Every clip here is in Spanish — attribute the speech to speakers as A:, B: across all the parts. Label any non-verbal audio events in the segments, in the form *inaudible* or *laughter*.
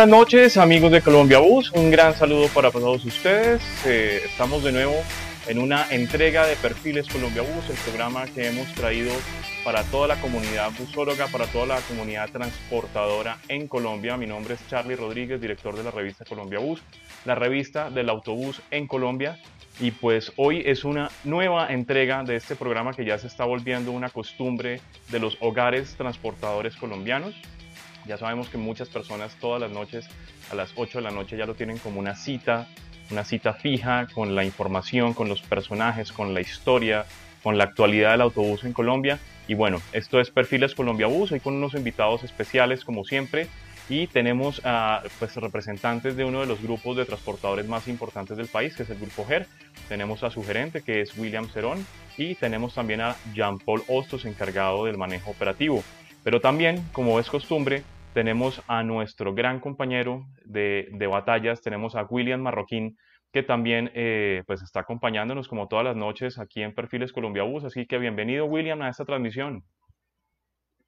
A: buenas noches amigos de Colombia Bus, un gran saludo para todos ustedes. Eh, estamos de nuevo en una entrega de Perfiles Colombia Bus, el programa que hemos traído para toda la comunidad busóloga, para toda la comunidad transportadora en Colombia. Mi nombre es Charlie Rodríguez, director de la revista Colombia Bus, la revista del autobús en Colombia. Y pues hoy es una nueva entrega de este programa que ya se está volviendo una costumbre de los hogares transportadores colombianos. Ya sabemos que muchas personas todas las noches a las 8 de la noche ya lo tienen como una cita, una cita fija con la información, con los personajes, con la historia, con la actualidad del autobús en Colombia. Y bueno, esto es Perfiles Colombia Bus, hoy con unos invitados especiales como siempre y tenemos a pues, representantes de uno de los grupos de transportadores más importantes del país, que es el Grupo GER. Tenemos a su gerente, que es William Cerón, y tenemos también a Jean-Paul Ostos, encargado del manejo operativo. Pero también, como es costumbre, tenemos a nuestro gran compañero de, batallas, tenemos a William Marroquín, que también eh, pues está acompañándonos como todas las noches aquí en Perfiles Colombia Bus. Así que bienvenido, William, a esta transmisión.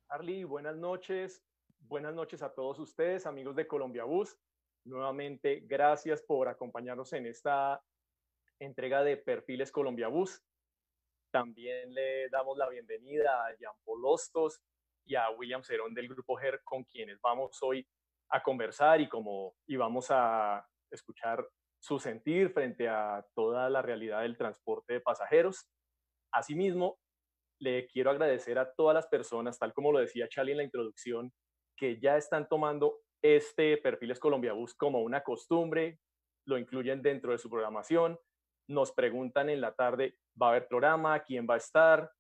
B: Arly, buenas noches. Buenas noches a todos ustedes, amigos de Colombia Bus. Nuevamente, gracias por acompañarnos en esta entrega de Perfiles Colombia Bus. También le damos la bienvenida a Jean Paul Ostos, y a William Cerón del Grupo GER, con quienes vamos hoy a conversar y, como, y vamos a escuchar su sentir frente a toda la realidad del transporte de pasajeros. Asimismo, le quiero agradecer a todas las personas, tal como lo decía Charlie en la introducción, que ya están tomando este Perfiles Colombia Bus como una costumbre, lo incluyen dentro de su programación, nos preguntan en la tarde, ¿va a haber programa? ¿Quién va a estar?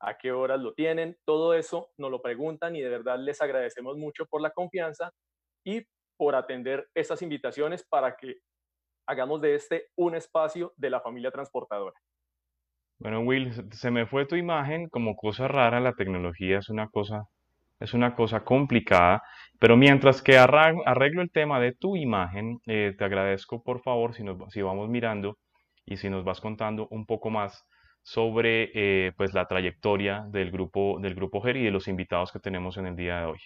B: A qué horas lo tienen, todo eso nos lo preguntan y de verdad les agradecemos mucho por la confianza y por atender estas invitaciones para que hagamos de este un espacio de la familia transportadora.
A: Bueno, Will, se me fue tu imagen como cosa rara, la tecnología es una cosa, es una cosa complicada, pero mientras que arreglo el tema de tu imagen, eh, te agradezco por favor si, nos, si vamos mirando y si nos vas contando un poco más sobre eh, pues la trayectoria del grupo, del grupo GER y de los invitados que tenemos en el día de hoy.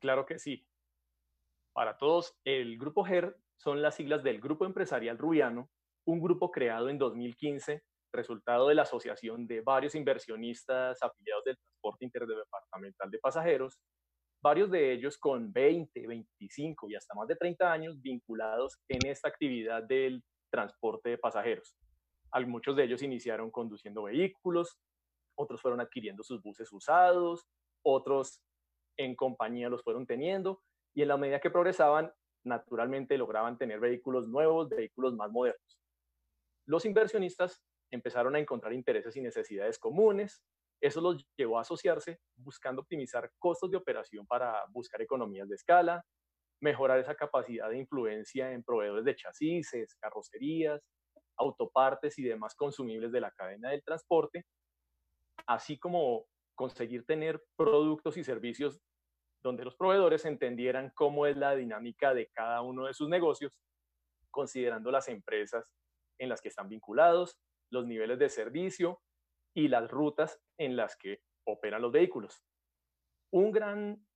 B: Claro que sí. Para todos, el grupo GER son las siglas del Grupo Empresarial Rubiano, un grupo creado en 2015, resultado de la asociación de varios inversionistas afiliados del transporte interdepartamental de pasajeros, varios de ellos con 20, 25 y hasta más de 30 años vinculados en esta actividad del transporte de pasajeros. Muchos de ellos iniciaron conduciendo vehículos, otros fueron adquiriendo sus buses usados, otros en compañía los fueron teniendo y en la medida que progresaban, naturalmente lograban tener vehículos nuevos, vehículos más modernos. Los inversionistas empezaron a encontrar intereses y necesidades comunes. Eso los llevó a asociarse buscando optimizar costos de operación para buscar economías de escala, mejorar esa capacidad de influencia en proveedores de chasis, carrocerías, autopartes y demás consumibles de la cadena del transporte, así como conseguir tener productos y servicios donde los proveedores entendieran cómo es la dinámica de cada uno de sus negocios, considerando las empresas en las que están vinculados, los niveles de servicio y las rutas en las que operan los vehículos. Un gran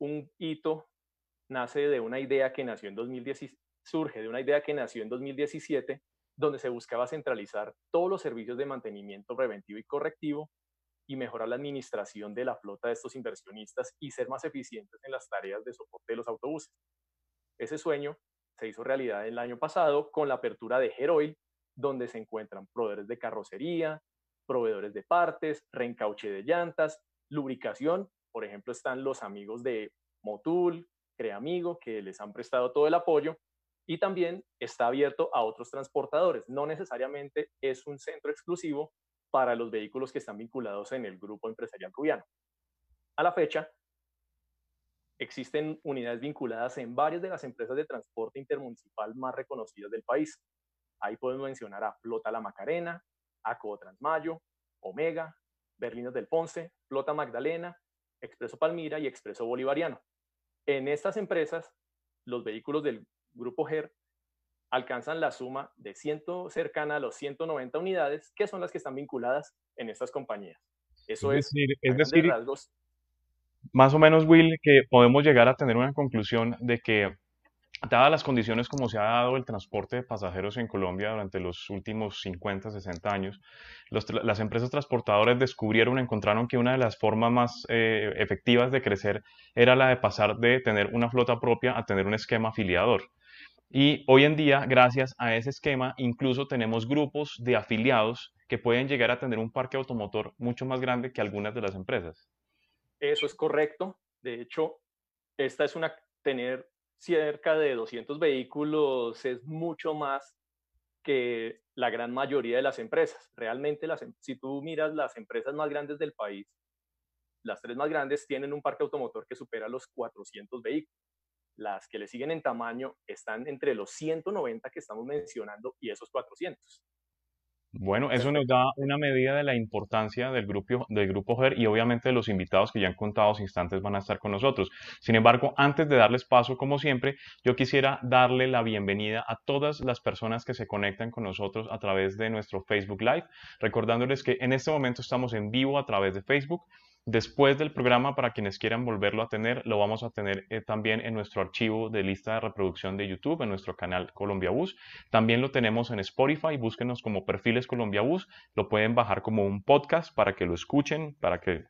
B: un hito nace de una idea que nació en 2017, surge de una idea que nació en 2017 donde se buscaba centralizar todos los servicios de mantenimiento preventivo y correctivo y mejorar la administración de la flota de estos inversionistas y ser más eficientes en las tareas de soporte de los autobuses. Ese sueño se hizo realidad el año pasado con la apertura de Heroil, donde se encuentran proveedores de carrocería, proveedores de partes, reencauche de llantas, lubricación. Por ejemplo, están los amigos de Motul, Creamigo, que les han prestado todo el apoyo y también está abierto a otros transportadores. No necesariamente es un centro exclusivo para los vehículos que están vinculados en el grupo empresarial rubiano. A la fecha, existen unidades vinculadas en varias de las empresas de transporte intermunicipal más reconocidas del país. Ahí podemos mencionar a Flota La Macarena, Aco Transmayo, Omega, Berlinos del Ponce, Flota Magdalena, Expreso Palmira y Expreso Bolivariano. En estas empresas, los vehículos del Grupo GER, alcanzan la suma de ciento, cercana a los 190 unidades, que son las que están vinculadas en estas compañías. Eso es,
A: decir, es decir, más o menos, Will, que podemos llegar a tener una conclusión de que dadas las condiciones como se ha dado el transporte de pasajeros en Colombia durante los últimos 50, 60 años, las empresas transportadoras descubrieron, encontraron que una de las formas más eh, efectivas de crecer era la de pasar de tener una flota propia a tener un esquema afiliador. Y hoy en día, gracias a ese esquema, incluso tenemos grupos de afiliados que pueden llegar a tener un parque automotor mucho más grande que algunas de las empresas.
B: Eso es correcto. De hecho, esta es una tener cerca de 200 vehículos es mucho más que la gran mayoría de las empresas. Realmente, em, si tú miras las empresas más grandes del país, las tres más grandes tienen un parque automotor que supera los 400 vehículos. Las que le siguen en tamaño están entre los 190 que estamos mencionando y esos 400.
A: Bueno, eso nos da una medida de la importancia del grupo, del grupo GER y obviamente de los invitados que ya en contados instantes van a estar con nosotros. Sin embargo, antes de darles paso, como siempre, yo quisiera darle la bienvenida a todas las personas que se conectan con nosotros a través de nuestro Facebook Live, recordándoles que en este momento estamos en vivo a través de Facebook Después del programa, para quienes quieran volverlo a tener, lo vamos a tener eh, también en nuestro archivo de lista de reproducción de YouTube, en nuestro canal Colombia Bus. También lo tenemos en Spotify, búsquenos como perfiles Colombia Bus. Lo pueden bajar como un podcast para que lo escuchen, para que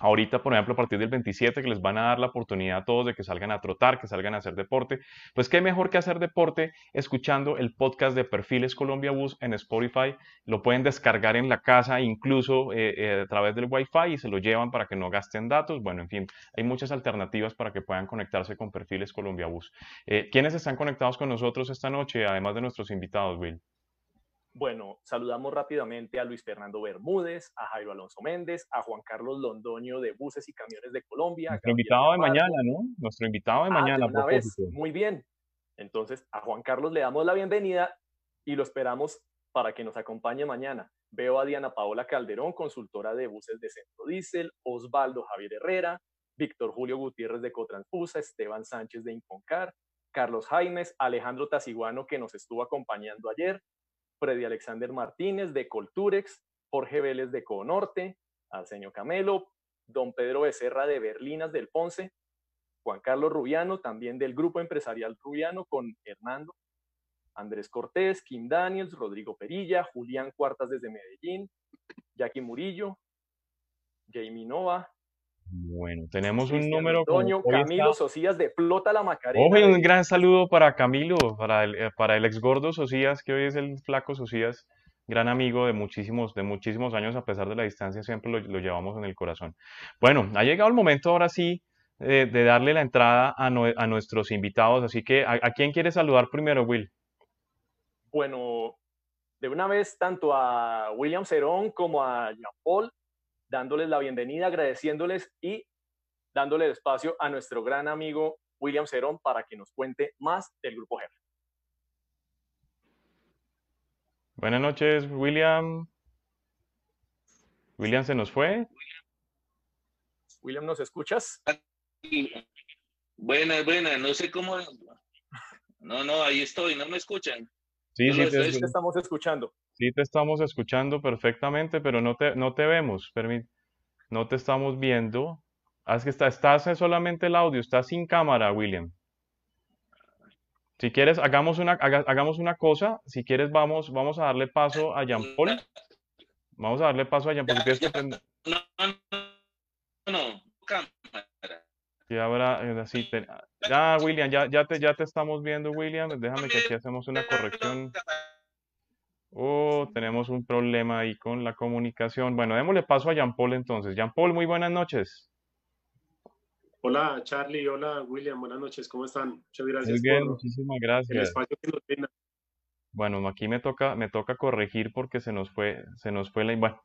A: Ahorita, por ejemplo, a partir del 27, que les van a dar la oportunidad a todos de que salgan a trotar, que salgan a hacer deporte, pues qué mejor que hacer deporte escuchando el podcast de Perfiles Colombia Bus en Spotify. Lo pueden descargar en la casa, incluso eh, eh, a través del Wi-Fi y se lo llevan para que no gasten datos. Bueno, en fin, hay muchas alternativas para que puedan conectarse con Perfiles Colombia Bus. Eh, ¿Quiénes están conectados con nosotros esta noche, además de nuestros invitados, Will?
B: Bueno, saludamos rápidamente a Luis Fernando Bermúdez, a Jairo Alonso Méndez, a Juan Carlos Londoño de Buses y Camiones de Colombia.
A: Nuestro invitado de mañana, ¿no? Nuestro invitado de ah, mañana.
B: una vez. Muy bien. Entonces, a Juan Carlos le damos la bienvenida y lo esperamos para que nos acompañe mañana. Veo a Diana Paola Calderón, consultora de buses de Centro Diesel, Osvaldo Javier Herrera, Víctor Julio Gutiérrez de Cotranfusa, Esteban Sánchez de Inconcar, Carlos Jaimes, Alejandro Taciguano, que nos estuvo acompañando ayer, Freddy Alexander Martínez de Colturex, Jorge Vélez de Conorte, Arsenio Camelo, don Pedro Becerra de Berlinas del Ponce, Juan Carlos Rubiano, también del Grupo Empresarial Rubiano con Hernando, Andrés Cortés, Kim Daniels, Rodrigo Perilla, Julián Cuartas desde Medellín, Jackie Murillo, Jamie Nova,
A: bueno, tenemos un número.
B: Antonio, Camilo Socias de Plota la Macarena.
A: un gran saludo para Camilo, para el, eh, para el ex gordo Socias, que hoy es el flaco Socias, gran amigo de muchísimos, de muchísimos años, a pesar de la distancia, siempre lo, llevamos en el corazón. Bueno, ha llegado el momento ahora sí eh, de darle la entrada a, a, nuestros invitados, así que ¿a, quién quiere saludar primero, Will?
B: Bueno, de una vez, tanto a William Cerón como a Jean Paul dándoles la bienvenida, agradeciéndoles y dándole espacio a nuestro gran amigo William Cerón para que nos cuente más del Grupo GER.
A: Buenas noches, William. William se nos fue.
B: William, ¿nos escuchas?
C: Buenas, buenas, no sé cómo. No, no, ahí estoy, no me escuchan.
B: Sí, sí, te estamos escuchando.
A: Sí, te estamos escuchando perfectamente, pero no te, no te vemos, no te estamos viendo. Ah, es que está, estás solamente el audio, estás sin cámara, William. Si quieres, hagamos una, hagamos una cosa. Si quieres, vamos, vamos a darle paso a Jean Paul. Vamos a darle paso a Jean Paul. No, no, no, cámara. Ahora, así, ya, William, ya, ya, te, ya te estamos viendo, William. Déjame que aquí hacemos una corrección. Oh, tenemos un problema ahí con la comunicación. Bueno, démosle paso a Jean Paul entonces. Jean Paul, muy buenas noches.
D: Hola Charlie, hola William, buenas noches, ¿cómo están?
A: Muchas gracias. Muy bien, muchísimas gracias. Bueno, aquí me toca, me toca corregir porque se nos fue, se nos fue la. Bueno,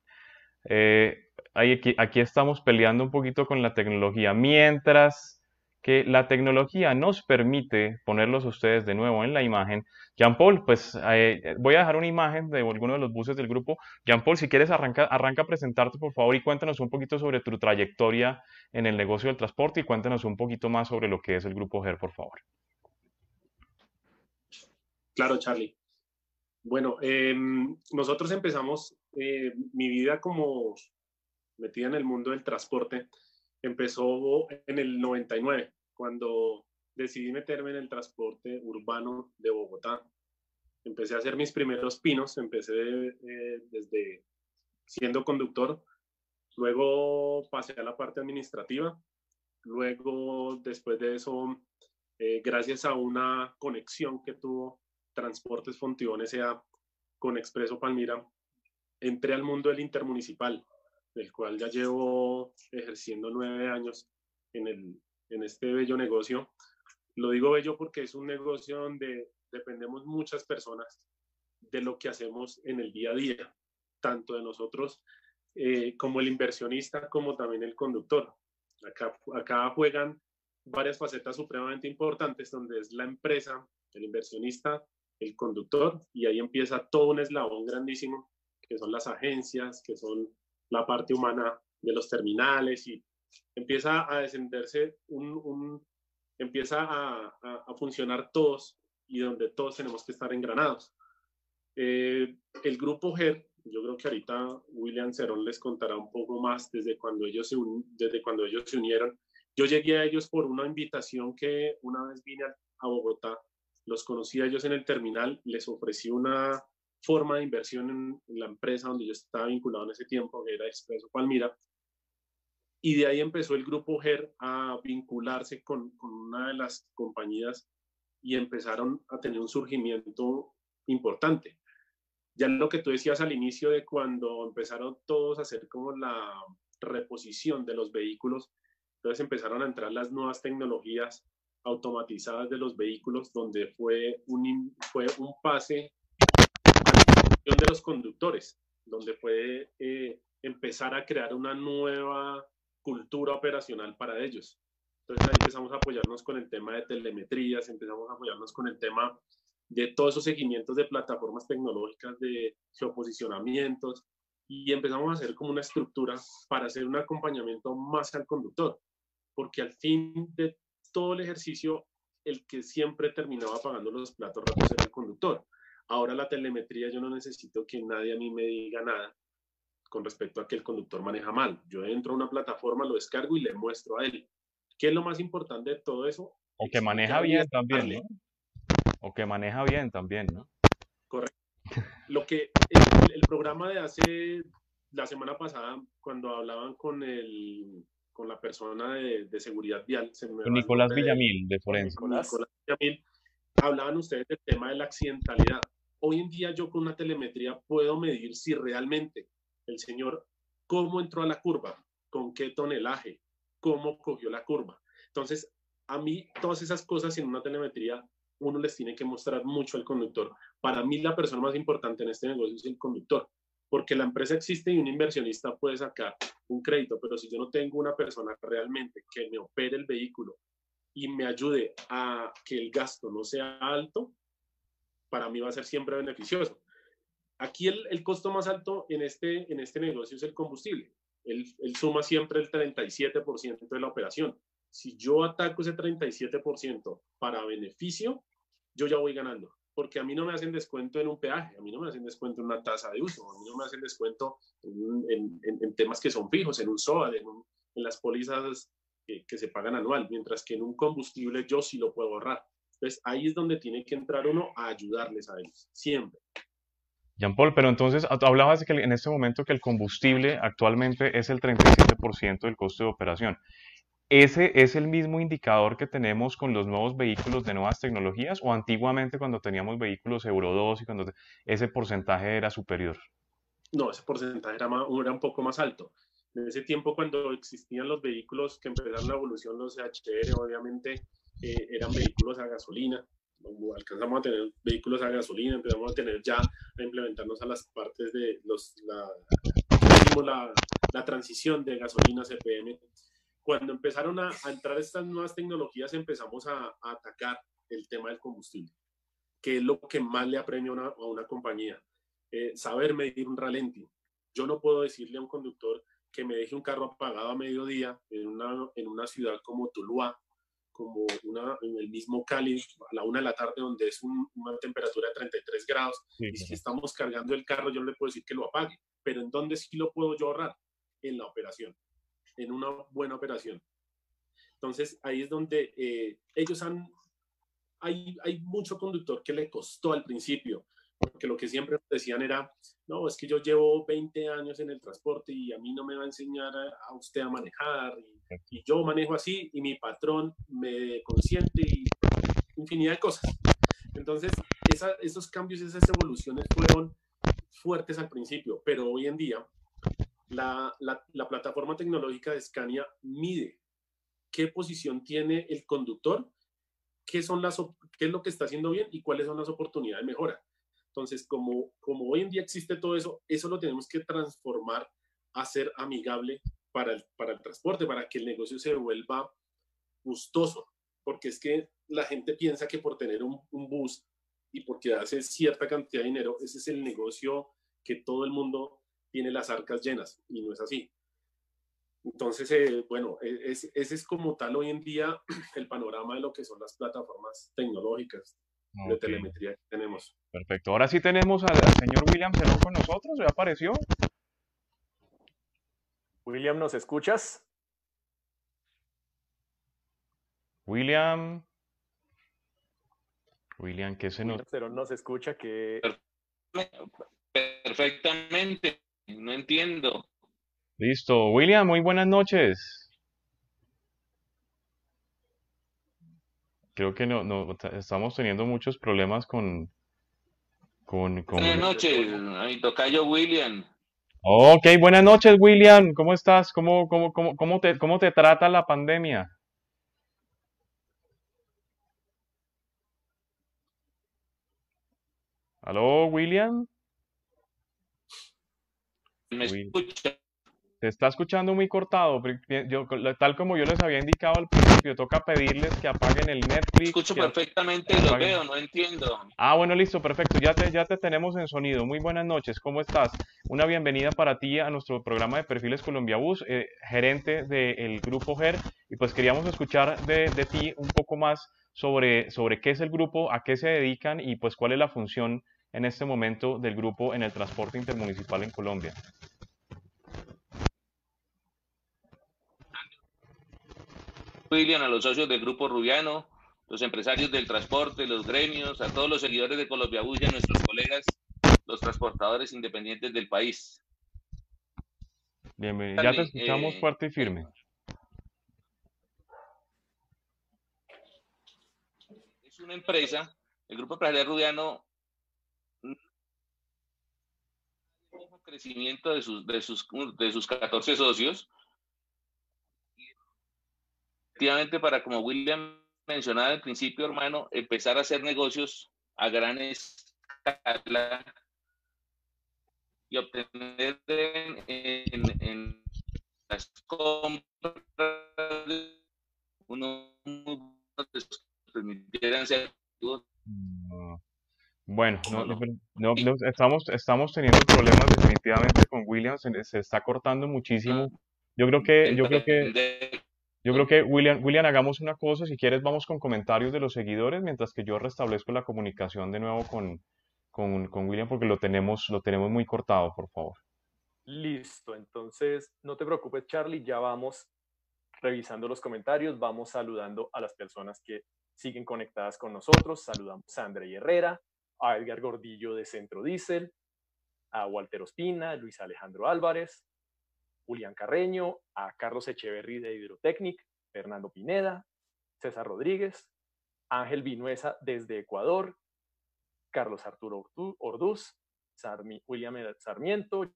A: eh, aquí, aquí estamos peleando un poquito con la tecnología. Mientras que la tecnología nos permite ponerlos ustedes de nuevo en la imagen. Jean Paul, pues eh, voy a dejar una imagen de alguno de los buses del grupo. Jean Paul, si quieres arranca, arranca a presentarte por favor y cuéntanos un poquito sobre tu trayectoria en el negocio del transporte y cuéntanos un poquito más sobre lo que es el grupo GER, por favor.
D: Claro, Charlie. Bueno, em, nosotros empezamos eh, mi vida como metida en el mundo del transporte empezó en el 99, cuando decidí meterme en el transporte urbano de Bogotá. Empecé a hacer mis primeros pinos, empecé eh, desde siendo conductor, luego pasé a la parte administrativa, luego después de eso, eh, gracias a una conexión que tuvo Transportes Fontibón S.A. con Expreso Palmira, entré al mundo del intermunicipal, del cual ya llevo ejerciendo nueve años en, el, en este bello negocio. Lo digo bello porque es un negocio donde dependemos muchas personas de lo que hacemos en el día a día, tanto de nosotros eh, como el inversionista, como también el conductor. Acá, acá juegan varias facetas supremamente importantes, donde es la empresa, el inversionista, el conductor, y ahí empieza todo un eslabón grandísimo, que son las agencias, que son la parte humana de los terminales, y empieza a descenderse un, empieza a, a, funcionar todos y donde todos tenemos que estar engranados. Eh, el grupo GER, yo creo que ahorita William Cerón les contará un poco más desde cuando ellos se, desde cuando ellos se unieron. Yo llegué a ellos por una invitación que una vez vine a Bogotá, los conocí a ellos en el terminal, les ofrecí una forma de inversión en, la empresa donde yo estaba vinculado en ese tiempo, que era Expreso Palmira, y de ahí empezó el grupo GER a vincularse con, con una de las compañías y empezaron a tener un surgimiento importante. Ya lo que tú decías al inicio de cuando empezaron todos a hacer como la reposición de los vehículos, entonces empezaron a entrar las nuevas tecnologías automatizadas de los vehículos, donde fue un, fue un pase de los conductores, donde fue eh, empezar a crear una nueva cultura operacional para ellos. Entonces ahí empezamos a apoyarnos con el tema de telemetrías, empezamos a apoyarnos con el tema de todos esos seguimientos de plataformas tecnológicas de geoposicionamientos y empezamos a hacer como una estructura para hacer un acompañamiento más al conductor, porque al fin de todo el ejercicio, el que siempre terminaba pagando los platos rotos era el conductor. Ahora la telemetría yo no necesito que nadie a mí me diga nada, con respecto a que el conductor maneja mal. Yo entro a una plataforma, lo descargo y le muestro a él. ¿Qué es lo más importante de todo eso?
A: O que maneja bien también, ¿no? O que maneja bien también, ¿no?
D: Correcto. *laughs* Lo que el, el, programa de hace la semana pasada, cuando hablaban con el con la persona de, de seguridad vial,
A: Nicolás Villamil, de, de Forense.
D: Nicolás Villamil, hablaban ustedes del tema de la accidentalidad. Hoy en día yo con una telemetría puedo medir si realmente el señor cómo entró a la curva, con qué tonelaje, cómo cogió la curva. Entonces, a mí todas esas cosas en una telemetría uno les tiene que mostrar mucho al conductor. Para mí la persona más importante en este negocio es el conductor, porque la empresa existe y un inversionista puede sacar un crédito, pero si yo no tengo una persona realmente que me opere el vehículo y me ayude a que el gasto no sea alto, para mí va a ser siempre beneficioso. Aquí el, el, costo más alto en este, en este negocio es el combustible. Él, él suma siempre el 37% de la operación. Si yo ataco ese 37% para beneficio, yo ya voy ganando. Porque a mí no me hacen descuento en un peaje, a mí no me hacen descuento en una tasa de uso, a mí no me hacen descuento en, en, temas que son fijos, en un SOA, en, en las pólizas que, que se pagan anual, mientras que en un combustible yo sí lo puedo ahorrar. Entonces ahí es donde tiene que entrar uno a ayudarles a ellos, siempre.
A: Jean Paul, pero entonces hablabas de que en este momento que el combustible actualmente es el 37% del costo de operación. ¿Ese es el mismo indicador que tenemos con los nuevos vehículos de nuevas tecnologías o antiguamente cuando teníamos vehículos Euro 2 y cuando ese porcentaje era superior?
D: No, ese porcentaje era, más, era un poco más alto. En ese tiempo cuando existían los vehículos que empezaron la evolución, los CHR, obviamente eh, eran vehículos a gasolina, alcanzamos a tener vehículos a gasolina, empezamos a tener ya a implementarnos a las partes de los, la, la, la transición de gasolina a CPM. Cuando empezaron a, a, entrar estas nuevas tecnologías, empezamos a, a, atacar el tema del combustible, que es lo que más le apremia una, a una compañía. Eh, saber medir un ralenti. Yo no puedo decirle a un conductor que me deje un carro apagado a mediodía en una, en una ciudad como Tuluá, como una, en el mismo Cali a la una de la tarde donde es un, una temperatura de 33 grados sí, y si estamos cargando el carro yo no le puedo decir que lo apague, pero ¿en dónde sí lo puedo yo ahorrar? En la operación. en una buena operación. Entonces, ahí es donde eh, ellos han, hay, hay mucho conductor que le costó al principio, porque lo que siempre decían era, no, es que yo llevo 20 años en el transporte y a mí no me va a enseñar a, usted a manejar, y, yo manejo así, y mi patrón me consiente, y infinidad de cosas. Entonces, esos cambios, esas evoluciones fueron fuertes al principio, pero hoy en día la, la, la plataforma tecnológica de Scania mide qué posición tiene el conductor, qué, son las, qué es lo que está haciendo bien y cuáles son las oportunidades de mejora. Entonces, como, como hoy en día existe todo eso, eso lo tenemos que transformar a ser amigable para el, para el transporte, para que el negocio se vuelva gustoso, porque es que la gente piensa que por tener un, un bus y porque hace cierta cantidad de dinero, ese es el negocio que todo el mundo tiene las arcas llenas y no es así. Entonces, eh, bueno, e, ese es como tal hoy en día *clears throat* el panorama de lo que son las plataformas tecnológicas de telemetría que tenemos.
A: Perfecto. Ahora sí tenemos al, señor William Cerón con nosotros. ¿Ya apareció?
B: William, ¿nos escuchas?
A: William. William, ¿qué se nos...?
B: Cerón nos escucha que...
C: Perfectamente. No entiendo.
A: Listo. William, muy buenas noches. Creo que no, no estamos teniendo muchos problemas con, con,
C: Buenas noches, mi tocayo William.
A: Ok, buenas noches, William. ¿Cómo estás? ¿Cómo, cómo, cómo, cómo, te, cómo te trata la pandemia? ¿Aló, William?
C: ¿Me escucha?
A: Se está escuchando muy cortado. Yo, tal como yo les había indicado al principio, toca pedirles que apaguen el Netflix.
C: Escucho perfectamente y lo veo, no entiendo.
A: Ah, bueno, listo, perfecto. Ya te, ya te tenemos en sonido. Muy buenas noches, ¿cómo estás? Una bienvenida para ti a nuestro programa de Perfiles Colombia Bus, eh, gerente del grupo GER. Y pues queríamos escuchar de, de ti un poco más sobre, sobre qué es el grupo, a qué se dedican y pues cuál es la función en este momento del grupo en el transporte intermunicipal en Colombia.
C: William, a los socios del Grupo Rubiano, los empresarios del transporte, los gremios, a todos los seguidores de Colombia Bus y a nuestros colegas, los transportadores independientes del país.
A: Bienvenido. Ya te escuchamos eh, fuerte y firme.
C: Es una empresa, el Grupo Empresarial Rubiano, crecimiento de sus, de sus, de sus 14 socios, efectivamente para, como William mencionaba al principio, hermano, empezar a hacer negocios a gran escala y obtener en, las compras uno permitieran ser
A: bueno, no, estamos, estamos teniendo problemas definitivamente con William, se, se está cortando muchísimo. Ah. Yo creo que, yo creo que yo creo que, William, William, hagamos una cosa, si quieres vamos con comentarios de los seguidores, mientras que yo restablezco la comunicación de nuevo con, con, William, porque lo tenemos, lo tenemos muy cortado, por favor.
B: Listo, entonces no te preocupes, Charlie, ya vamos revisando los comentarios, vamos saludando a las personas que siguen conectadas con nosotros. Saludamos a André Herrera, a Edgar Gordillo de Centro Diesel, a Walter Ospina, Luis Alejandro Álvarez, Julián Carreño, a Carlos Echeverry de Hidrotecnic, Fernando Pineda, César Rodríguez, Ángel Vinuesa desde Ecuador, Carlos Arturo Orduz, William Sarmiento,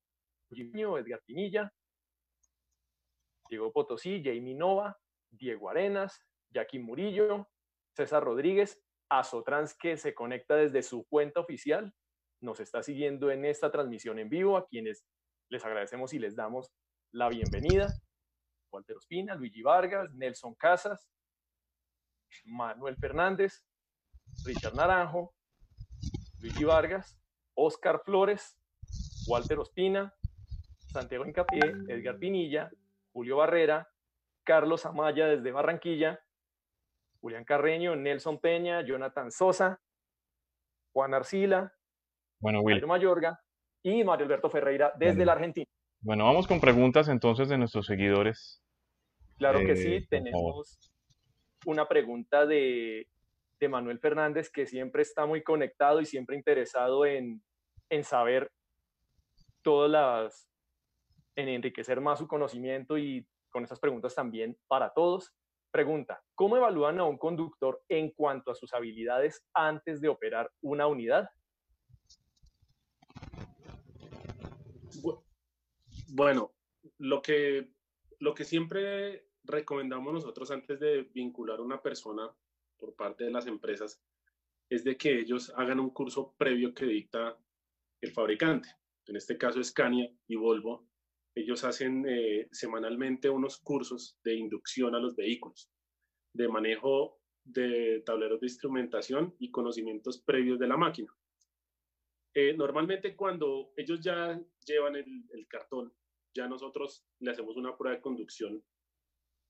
B: Edgar Pinilla, Diego Potosí, Jamie Nova, Diego Arenas, Jackie Murillo, César Rodríguez, Azotrans que se conecta desde su cuenta oficial, nos está siguiendo en esta transmisión en vivo, a quienes les agradecemos y les damos la bienvenida. Walter Ospina, Luigi Vargas, Nelson Casas, Manuel Fernández, Richard Naranjo, Luigi Vargas, Oscar Flores, Walter Ospina, Santiago Incapié, Edgar Pinilla, Julio Barrera, Carlos Amaya desde Barranquilla, Julián Carreño, Nelson Peña, Jonathan Sosa, Juan Arcila,
A: bueno,
B: Mayorga y Mario Alberto Ferreira desde la Argentina.
A: Bueno, vamos con preguntas entonces de nuestros seguidores.
B: Claro que sí, eh, tenemos una pregunta de, de, Manuel Fernández que siempre está muy conectado y siempre interesado en, en saber todas las, en enriquecer más su conocimiento y con esas preguntas también para todos. Pregunta, ¿cómo evalúan a un conductor en cuanto a sus habilidades antes de operar una unidad?
D: Bueno, lo que, lo que siempre recomendamos nosotros antes de vincular una persona por parte de las empresas es de que ellos hagan un curso previo que dicta el fabricante. En este caso Scania y Volvo. Ellos hacen eh, semanalmente unos cursos de inducción a los vehículos, de manejo de tableros de instrumentación y conocimientos previos de la máquina. Eh, normalmente cuando ellos ya llevan el cartón ya nosotros le hacemos una prueba de conducción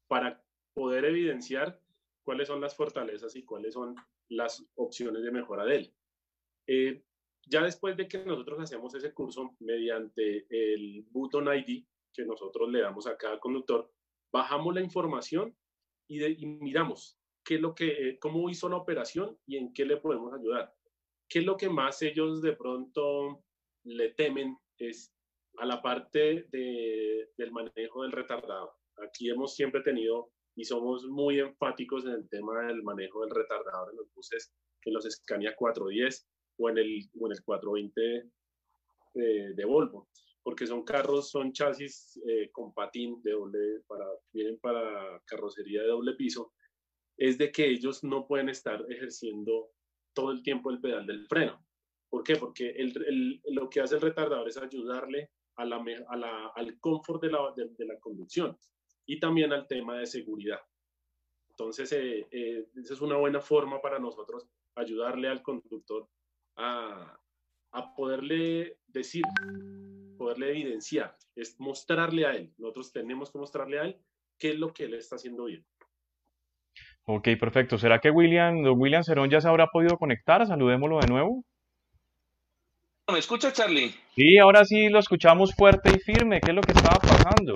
D: para poder evidenciar cuáles son las fortalezas y cuáles son las opciones de mejora de él. Eh, ya después de que nosotros hacemos ese curso mediante el button ID que nosotros le damos a cada conductor, bajamos la información y, miramos qué lo que, eh, cómo hizo la operación y en qué le podemos ayudar. ¿Qué es lo que más ellos de pronto le temen? Es a la parte de, del manejo del retardado. Aquí hemos siempre tenido y somos muy enfáticos en el tema del manejo del retardador en los buses, en los Scania 410 o en el, o en el 420 de, de, Volvo, porque son carros, son chasis eh, con patín de doble, para, vienen para carrocería de doble piso, es de que ellos no pueden estar ejerciendo todo el tiempo el pedal del freno. ¿Por qué? Porque el, lo que hace el retardador es ayudarle a la, al confort de la, de, la, conducción y también al tema de seguridad. Entonces, eh, eh, esa es una buena forma para nosotros ayudarle al conductor a, a poderle decir, poderle evidenciar, es mostrarle a él. Nosotros tenemos que mostrarle a él qué es lo que él está haciendo bien.
A: Ok, perfecto. ¿Será que William, William Cerón ya se habrá podido conectar? Saludémoslo de nuevo.
C: ¿Me escucha, Charlie?
A: Sí, ahora sí lo escuchamos fuerte y firme. ¿Qué es lo que estaba pasando?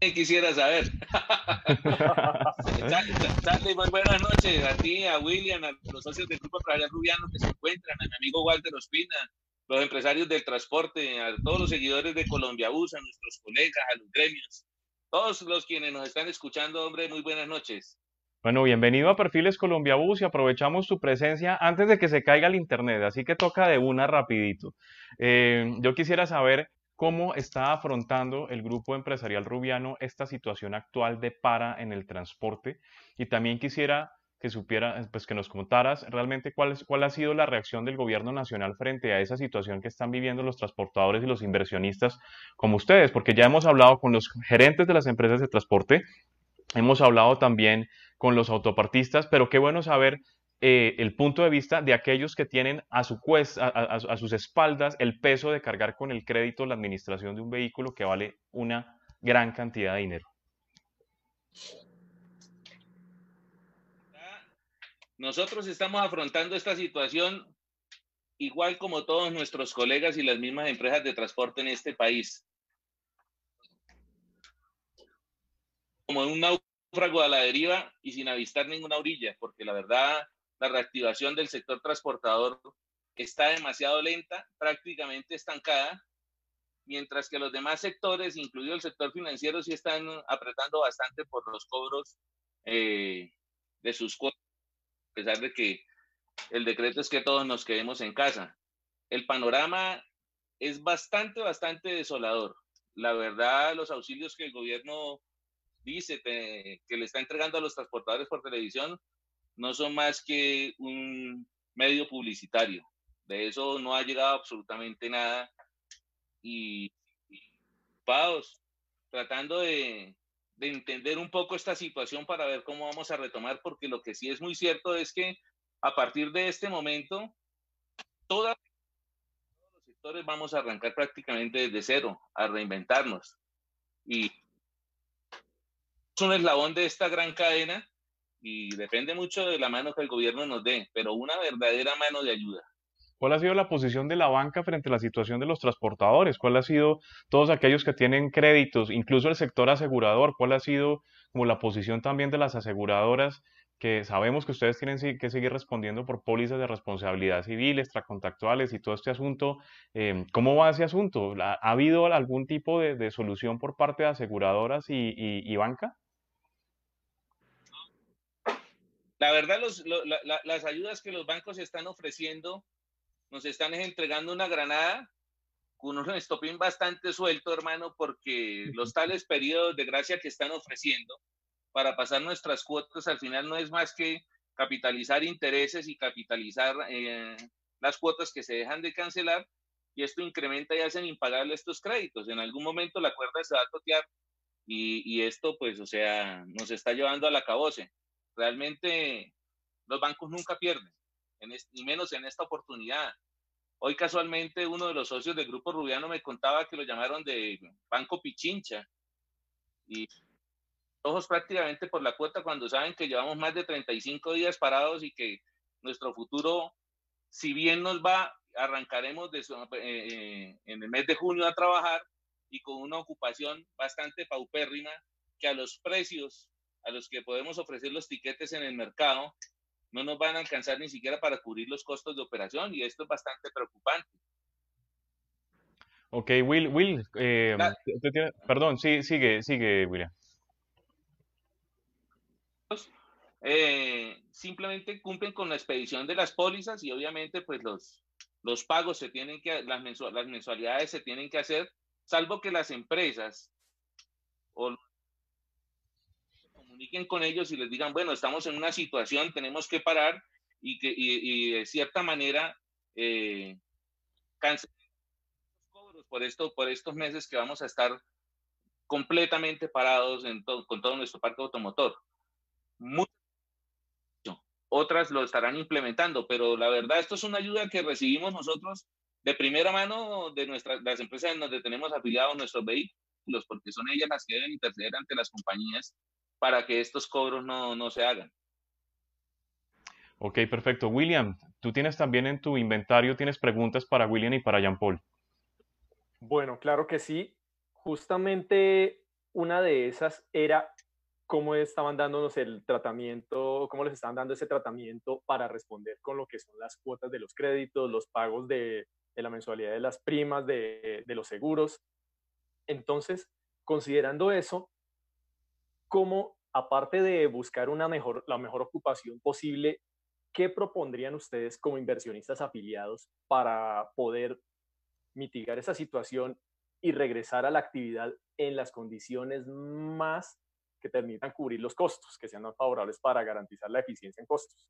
C: Quisiera saber. *laughs* Charlie, muy buenas noches a ti, a William, a los socios del Grupo Empresarial Rubiano que se encuentran, a mi amigo Walter Ospina, los empresarios del transporte, a todos los seguidores de Colombia Bus, a nuestros colegas, a los gremios, todos los quienes nos están escuchando, hombre, muy buenas noches.
A: Bueno, bienvenido a Perfiles Colombia Bus y aprovechamos tu presencia antes de que se caiga el internet, así que toca de una rapidito. Eh, yo quisiera saber cómo está afrontando el grupo empresarial rubiano esta situación actual de para en el transporte y también quisiera que supiera, pues que nos contaras realmente cuál, es, cuál ha sido la reacción del gobierno nacional frente a esa situación que están viviendo los transportadores y los inversionistas como ustedes, porque ya hemos hablado con los gerentes de las empresas de transporte, hemos hablado también con los autopartistas, pero qué bueno saber eh, el punto de vista de aquellos que tienen a, su a, sus espaldas el peso de cargar con el crédito la administración de un vehículo que vale una gran cantidad de dinero.
C: Nosotros estamos afrontando esta situación igual como todos nuestros colegas y las mismas empresas de transporte en este país. Como un náufrago a la deriva y sin avistar ninguna orilla, porque la verdad la reactivación del sector transportador está demasiado lenta, prácticamente estancada, mientras que los demás sectores, incluido el sector financiero, sí están apretando bastante por los cobros eh, de sus cuotas, a pesar de que el decreto es que todos nos quedemos en casa. El panorama es bastante, bastante desolador. La verdad, los auxilios que el gobierno dice que le está entregando a los transportadores por televisión no son más que un medio publicitario. De eso no ha llegado absolutamente nada. Y, y tratando de, de entender un poco esta situación para ver cómo vamos a retomar, porque lo que sí es muy cierto es que a partir de este momento, todos los sectores vamos a arrancar prácticamente desde cero, a reinventarnos. Y es un eslabón de esta gran cadena y depende mucho de la mano que el gobierno nos dé, pero una verdadera mano de ayuda.
A: ¿Cuál ha sido la posición de la banca frente a la situación de los transportadores? ¿Cuál ha sido todos aquellos que tienen créditos, incluso el sector asegurador? ¿Cuál ha sido como la posición también de las aseguradoras que sabemos que ustedes tienen que seguir respondiendo por pólizas de responsabilidad civil, extracontactuales y todo este asunto. Em, ¿Cómo va ese asunto? ¿Ha, habido algún tipo de, solución por parte de aseguradoras y, banca?
C: La verdad, las ayudas que los bancos están ofreciendo nos están entregando una granada con un estopín bastante suelto, hermano, porque los tales periodos de gracia que están ofreciendo para pasar nuestras cuotas al final no es más que capitalizar intereses y capitalizar eh, las cuotas que se dejan de cancelar y esto incrementa y hacen impagable estos créditos. En algún momento la cuerda se va a totear y, y esto pues, o sea, nos está llevando a la caboce. Realmente los bancos nunca pierden, en ni menos en esta oportunidad. Hoy casualmente uno de los socios del Grupo Rubiano me contaba que lo llamaron de Banco Pichincha y ojos prácticamente por la cuota cuando saben que llevamos más de 35 días parados y que nuestro futuro, si bien nos va, arrancaremos de eh, en el mes de junio a trabajar y con una ocupación bastante paupérrima que a los precios a los que podemos ofrecer los tiquetes en el mercado no nos van a alcanzar ni siquiera para cubrir los costos de operación y esto es bastante preocupante.
A: Ok, Will, Will, eh, perdón, sí, sigue, sigue, William.
C: Eh, simplemente cumplen con la expedición de las pólizas y obviamente pues los, los pagos se tienen que, las, las mensualidades se tienen que hacer, salvo que las empresas o comuniquen con ellos y les digan, bueno, estamos en una situación, tenemos que parar y que y, de cierta manera eh, cancelen los cobros por, esto, por estos meses que vamos a estar completamente parados en con todo nuestro parque automotor. Muchas otras lo estarán implementando, pero la verdad esto es una ayuda que recibimos nosotros de primera mano de nuestras las empresas en donde tenemos afiliados nuestros vehículos, porque son ellas las que deben interceder ante las compañías para que estos cobros no, no se hagan.
A: Ok, perfecto. William, tú tienes también en tu inventario, tienes preguntas para William y para Jean Paul.
B: Bueno, claro que sí. Justamente una de esas era cómo estaban dándonos el tratamiento, cómo les estaban dando ese tratamiento para responder con lo que son las cuotas de los créditos, los pagos de, la mensualidad de las primas, de, los seguros. Entonces, considerando eso, ¿cómo, aparte de buscar la mejor ocupación posible, qué propondrían ustedes como inversionistas afiliados para poder mitigar esa situación y regresar a la actividad en las condiciones más que permitan cubrir los costos, que sean más favorables para garantizar la eficiencia en costos.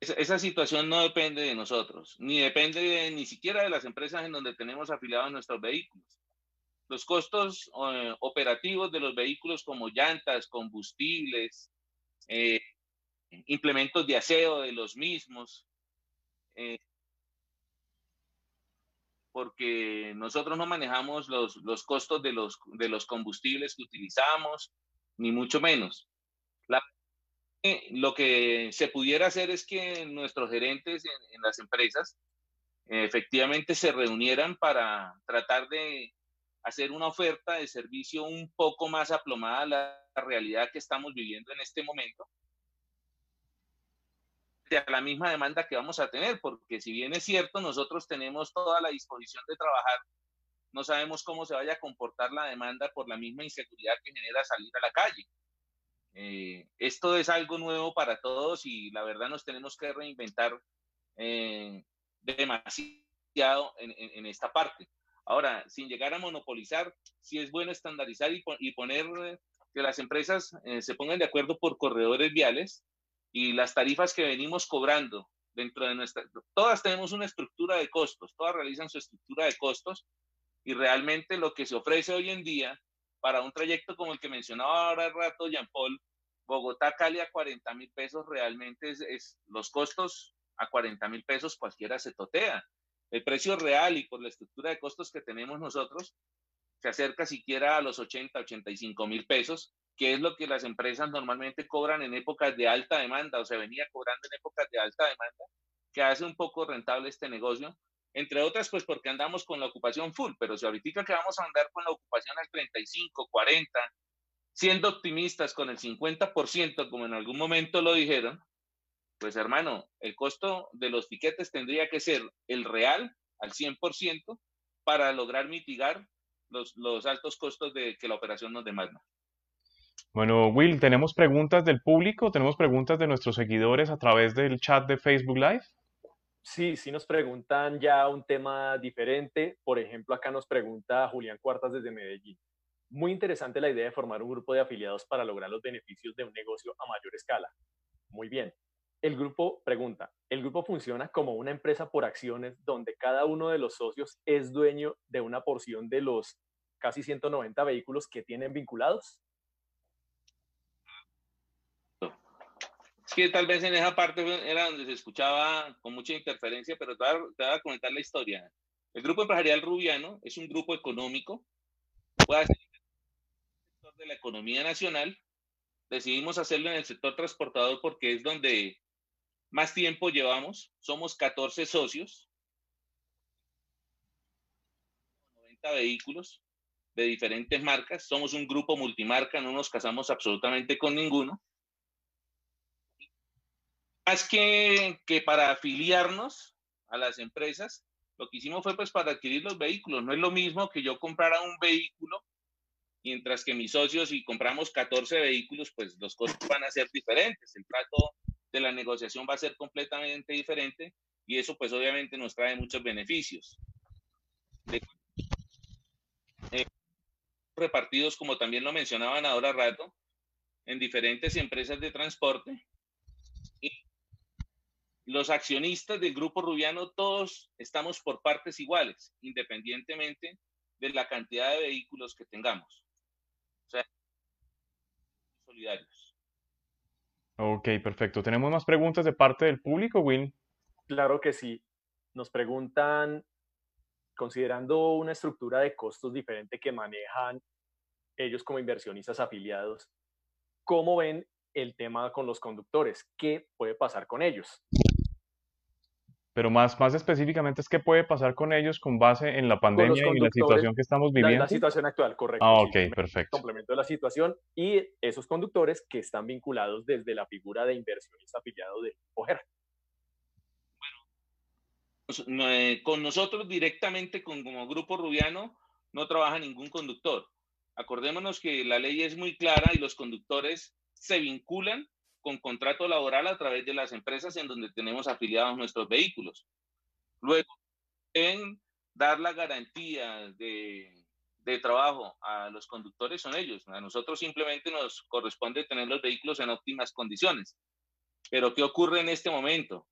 C: Esa, situación no depende de nosotros, ni depende ni siquiera de las empresas en donde tenemos afiliados nuestros vehículos. Los costos eh, operativos de los vehículos como llantas, combustibles, eh, implementos de aseo de los mismos, eh, porque nosotros no manejamos los, los costos de los, de los combustibles que utilizamos, ni mucho menos. lo que se pudiera hacer es que nuestros gerentes en, las empresas efectivamente se reunieran para tratar de hacer una oferta de servicio un poco más aplomada a la realidad que estamos viviendo en este momento a la misma demanda que vamos a tener, porque si bien es cierto, nosotros tenemos toda la disposición de trabajar, no sabemos cómo se vaya a comportar la demanda por la misma inseguridad que genera salir a la calle. Eh, esto es algo nuevo para todos y la verdad nos tenemos que reinventar eh, demasiado en, esta parte. Ahora, sin llegar a monopolizar, sí es bueno estandarizar y, poner que las empresas eh, se pongan de acuerdo por corredores viales y las tarifas que venimos cobrando dentro de nuestra, todas tenemos una estructura de costos, todas realizan su estructura de costos y realmente lo que se ofrece hoy en día para un trayecto como el que mencionaba ahora el rato Jean Paul, Bogotá-Cali a 40 mil pesos realmente es, los costos a 40 mil pesos cualquiera se totea. El precio real y por la estructura de costos que tenemos nosotros se acerca siquiera a los 80, 85 mil pesos que es lo que las empresas normalmente cobran en épocas de alta demanda o se venía cobrando en épocas de alta demanda, que hace un poco rentable este negocio. Entre otras, pues porque andamos con la ocupación full, pero si ahorita que vamos a andar con la ocupación al 35, 40, siendo optimistas con el 50%, como en algún momento lo dijeron, pues hermano, el costo de los tiquetes tendría que ser el real al 100% para lograr mitigar los, los altos costos de que la operación nos demanda.
A: Bueno, Will, tenemos preguntas del público, tenemos preguntas de nuestros seguidores a través del chat de Facebook Live.
B: Sí, sí nos preguntan ya un tema diferente. Por ejemplo, acá nos pregunta Julián Cuartas desde Medellín. Muy interesante la idea de formar un grupo de afiliados para lograr los beneficios de un negocio a mayor escala. Muy bien. El grupo pregunta, ¿el grupo funciona como una empresa por acciones donde cada uno de los socios es dueño de una porción de los casi 190 vehículos que tienen vinculados?
C: Es que tal vez en esa parte era donde se escuchaba con mucha interferencia, pero te voy a, comentar la historia. El Grupo Empresarial Rubiano es un grupo económico, puede ser sector de la economía nacional. Decidimos hacerlo en el sector transportador porque es donde más tiempo llevamos. Somos 14 socios, 90 vehículos de diferentes marcas. Somos un grupo multimarca, no nos casamos absolutamente con ninguno más que, que para afiliarnos a las empresas, lo que hicimos fue pues para adquirir los vehículos. No es lo mismo que yo comprara un vehículo, mientras que mis socios, si compramos 14 vehículos, pues los costos van a ser diferentes. El trato de la negociación va a ser completamente diferente y eso pues obviamente nos trae muchos beneficios. Eh, repartidos, como también lo mencionaban ahora rato, en diferentes empresas de transporte los accionistas del grupo Rubiano todos estamos por partes iguales, independientemente de la cantidad de vehículos que tengamos. O sea, solidarios.
A: Ok, perfecto. ¿Tenemos más preguntas de parte del público, Win?
B: Claro que sí. Nos preguntan, considerando una estructura de costos diferente que manejan ellos como inversionistas afiliados, ¿cómo ven el tema con los conductores? ¿Qué puede pasar con ellos?
A: Pero más, más específicamente es qué puede pasar con ellos con base en la pandemia y la situación que estamos viviendo.
B: La, situación actual, correcto.
A: Ah, ok, perfecto.
B: Complemento de la situación y esos conductores que están vinculados desde la figura de inversionista afiliado de OGER.
C: Bueno, eh, con nosotros directamente, con, como Grupo Rubiano, no trabaja ningún conductor. Acordémonos que la ley es muy clara y los conductores se vinculan con contrato laboral a través de las empresas en donde tenemos afiliados nuestros vehículos. Luego, en dar la garantía de, de trabajo a los conductores son ellos. A nosotros simplemente nos corresponde tener los vehículos en óptimas condiciones. Pero ¿qué ocurre en este momento?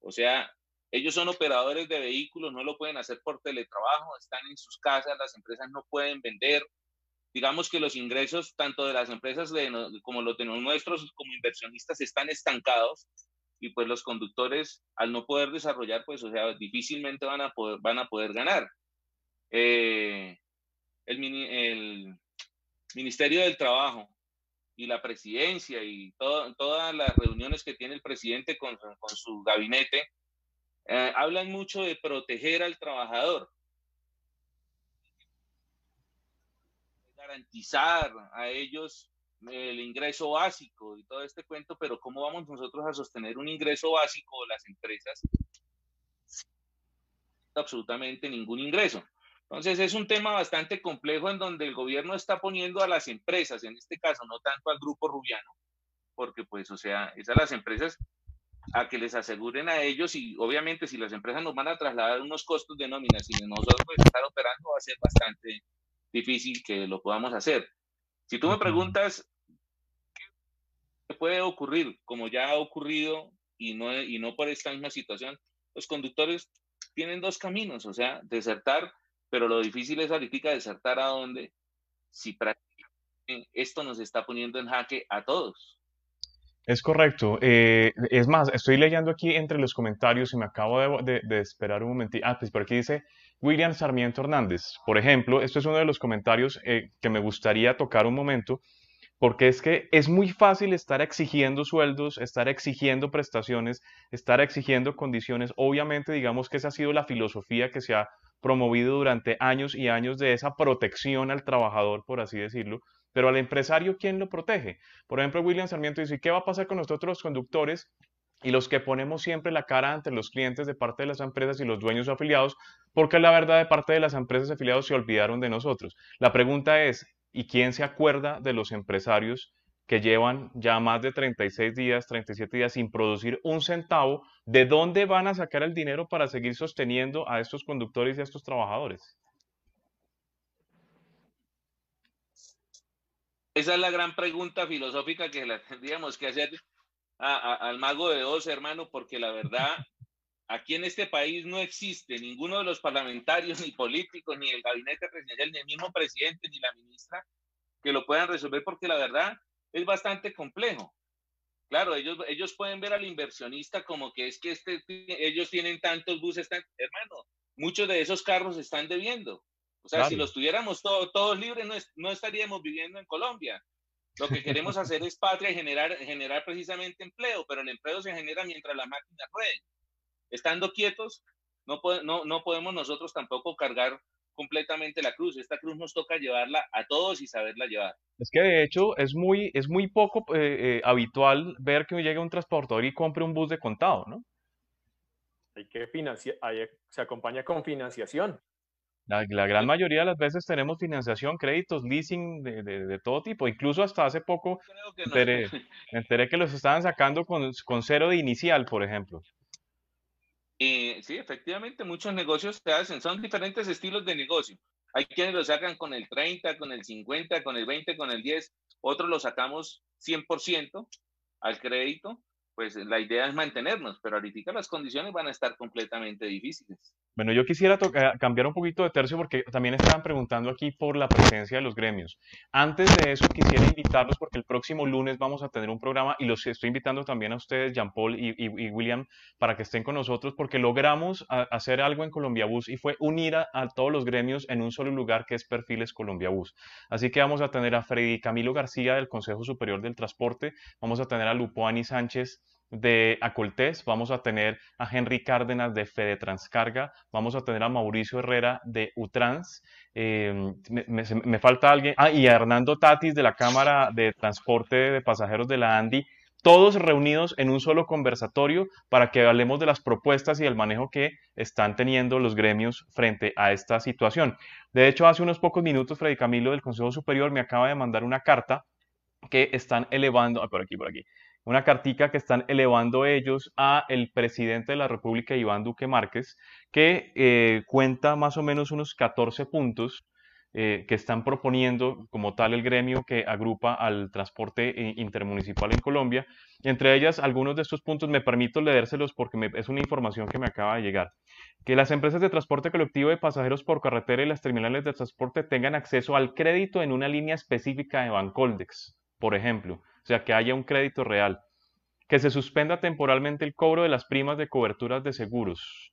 C: O sea, ellos son operadores de vehículos, no lo pueden hacer por teletrabajo, están en sus casas, las empresas no pueden vender, digamos que los ingresos tanto de las empresas como los de nuestros como inversionistas están estancados y pues los conductores al no poder desarrollar pues o sea difícilmente van a poder, van a poder ganar. Eh, el, el, Ministerio del Trabajo y la presidencia y todas las reuniones que tiene el presidente con, con su gabinete eh, hablan mucho de proteger al trabajador garantizar a ellos el ingreso básico y todo este cuento, pero ¿cómo vamos nosotros a sostener un ingreso básico las empresas? Absolutamente ningún ingreso. Entonces es un tema bastante complejo en donde el gobierno está poniendo a las empresas, en este caso no tanto al grupo Rubiano, porque pues, o sea, es a las empresas a que les aseguren a ellos y obviamente si las empresas nos van a trasladar unos costos de nómina, si nosotros estar operando va a ser bastante difícil que lo podamos hacer. Si tú me preguntas qué puede ocurrir, como ya ha ocurrido y no, y no por esta misma situación, los conductores tienen dos caminos, o sea, desertar, pero lo difícil es ahorita desertar a dónde, si prácticamente esto nos está poniendo en jaque a todos.
A: Es correcto. Eh, es más, estoy leyendo aquí entre los comentarios y me acabo de, de esperar un momentito. Ah, pues por aquí dice, William Sarmiento Hernández. Por ejemplo, esto es uno de los comentarios eh, que me gustaría tocar un momento, porque es que es muy fácil estar exigiendo sueldos, estar exigiendo prestaciones, estar exigiendo condiciones. Obviamente, digamos que esa ha sido la filosofía que se ha promovido durante años y años de esa protección al trabajador, por así decirlo, pero al empresario, ¿quién lo protege? Por ejemplo, William Sarmiento dice, ¿qué va a pasar con nosotros los conductores y los que ponemos siempre la cara ante los clientes de parte de las empresas y los dueños afiliados, porque la verdad de parte de las empresas afiliados se olvidaron de nosotros. La pregunta es, ¿Y quién se acuerda de los empresarios que llevan ya más de 36 días, 37 días sin producir un centavo? ¿De dónde van a sacar el dinero para seguir sosteniendo a estos conductores y a estos trabajadores?
C: Esa es la gran pregunta filosófica que tendríamos que hacer al mago de Oz, hermano, porque la verdad Aquí en este país no existe ninguno de los parlamentarios, *laughs* ni políticos, ni el gabinete presidencial, ni el mismo presidente, ni la ministra, que lo puedan resolver porque la verdad es bastante complejo. Claro, ellos, ellos pueden ver al inversionista como que es que este, ellos tienen tantos buses, hermano, muchos de esos carros están debiendo. O sea, si los tuviéramos todos libres, no, no estaríamos viviendo en Colombia. Lo que queremos hacer es patria y generar, generar precisamente empleo, pero el empleo se genera mientras la máquina ruede estando quietos, no, no, no podemos nosotros tampoco cargar completamente la cruz. Esta cruz nos toca llevarla a todos y saberla llevar.
A: Es que de hecho es muy, es muy poco eh, eh, habitual ver que llegue un transportador y compre un bus de contado, ¿no?
B: Hay que financiar, se acompaña con financiación.
A: La, gran mayoría de las veces tenemos financiación, créditos, leasing de, de, todo tipo. Incluso hasta hace poco me enteré, que los estaban sacando con, con cero de inicial, por ejemplo.
C: Eh, sí, efectivamente, muchos negocios se hacen, son diferentes estilos de negocio. Hay quienes lo sacan con el 30, con el 50, con el 20, con el 10, otros lo sacamos 100% al crédito, pues la idea es mantenernos, pero ahorita las condiciones van a estar completamente difíciles.
A: Bueno, yo quisiera cambiar un poquito de tercio porque también estaban preguntando aquí por la presencia de los gremios. Antes de eso, quisiera invitarlos porque el próximo lunes vamos a tener un programa y los estoy invitando también a ustedes, Jean Paul y, William, para que estén con nosotros porque logramos hacer algo en Colombia Bus y fue unir a, todos los gremios en un solo lugar que es Perfiles Colombia Bus. Así que vamos a tener a Freddy Camilo García del Consejo Superior del Transporte, vamos a tener a Lupoani Sánchez de Acoltés, vamos a tener a Henry Cárdenas de Fede Transcarga, vamos a tener a Mauricio Herrera de Utrans, eh, me, falta alguien, ah, y a Hernando Tatis de la Cámara de Transporte de Pasajeros de la ANDI, todos reunidos en un solo conversatorio para que hablemos de las propuestas y el manejo que están teniendo los gremios frente a esta situación. De hecho, hace unos pocos minutos, Freddy Camilo del Consejo Superior me acaba de mandar una carta que están elevando, ah, por aquí, por aquí, una cartica que están elevando ellos a el presidente de la República, Iván Duque Márquez, que eh, cuenta más o menos unos 14 puntos eh, que están proponiendo como tal el gremio que agrupa al transporte eh, intermunicipal en Colombia. Entre ellas, algunos de estos puntos me permito leérselos porque es una información que me acaba de llegar. Que las empresas de transporte colectivo de pasajeros por carretera y las terminales de transporte tengan acceso al crédito en una línea específica de Bancoldex, por ejemplo o sea, que haya un crédito real, que se suspenda temporalmente el cobro de las primas de coberturas de seguros,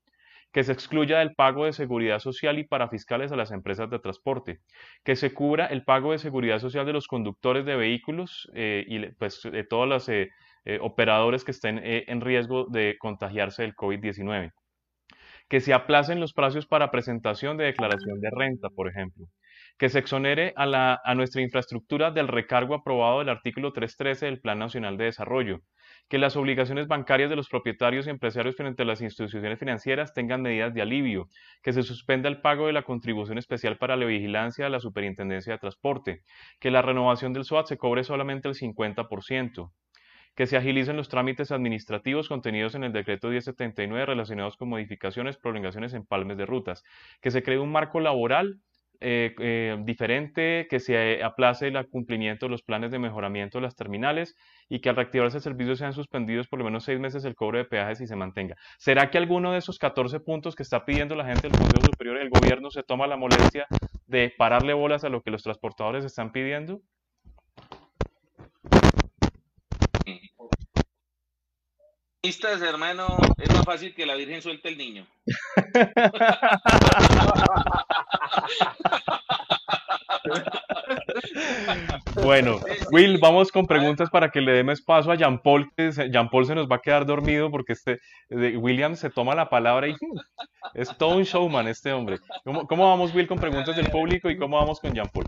A: que se excluya del pago de seguridad social y para fiscales a las empresas de transporte, que se cubra el pago de seguridad social de los conductores de vehículos eh, y pues, de todos los eh, eh, operadores que estén en riesgo de contagiarse del COVID-19, que se aplacen los plazos para presentación de declaración de renta, por ejemplo, que se exonere a, nuestra infraestructura del recargo aprobado del artículo 313 del Plan Nacional de Desarrollo, que las obligaciones bancarias de los propietarios y empresarios frente a las instituciones financieras tengan medidas de alivio, que se suspenda el pago de la contribución especial para la vigilancia de la Superintendencia de Transporte, que la renovación del SOAT se cobre solamente el 50%, que se agilicen los trámites administrativos contenidos en el decreto 1079 relacionados con modificaciones, prolongaciones, empalmes de rutas, que se cree un marco laboral eh, eh, diferente, que se aplace el cumplimiento de los planes de mejoramiento de las terminales y que al reactivarse el servicio sean suspendidos por lo menos seis meses el cobro de peajes y se mantenga. ¿Será que alguno de esos 14 puntos que está pidiendo la gente del Consejo Superior del Gobierno se toma la molestia de pararle bolas a lo que los transportadores están pidiendo?
C: hermano, es más fácil que la Virgen suelte el niño. *laughs*
A: Bueno, Will, vamos con preguntas para que le demos paso a Jean Paul, que Jean Paul se nos va a quedar dormido porque este William se toma la palabra y *laughs* es todo un showman este hombre. ¿Cómo, vamos, Will, con preguntas del público y cómo vamos con Jean Paul?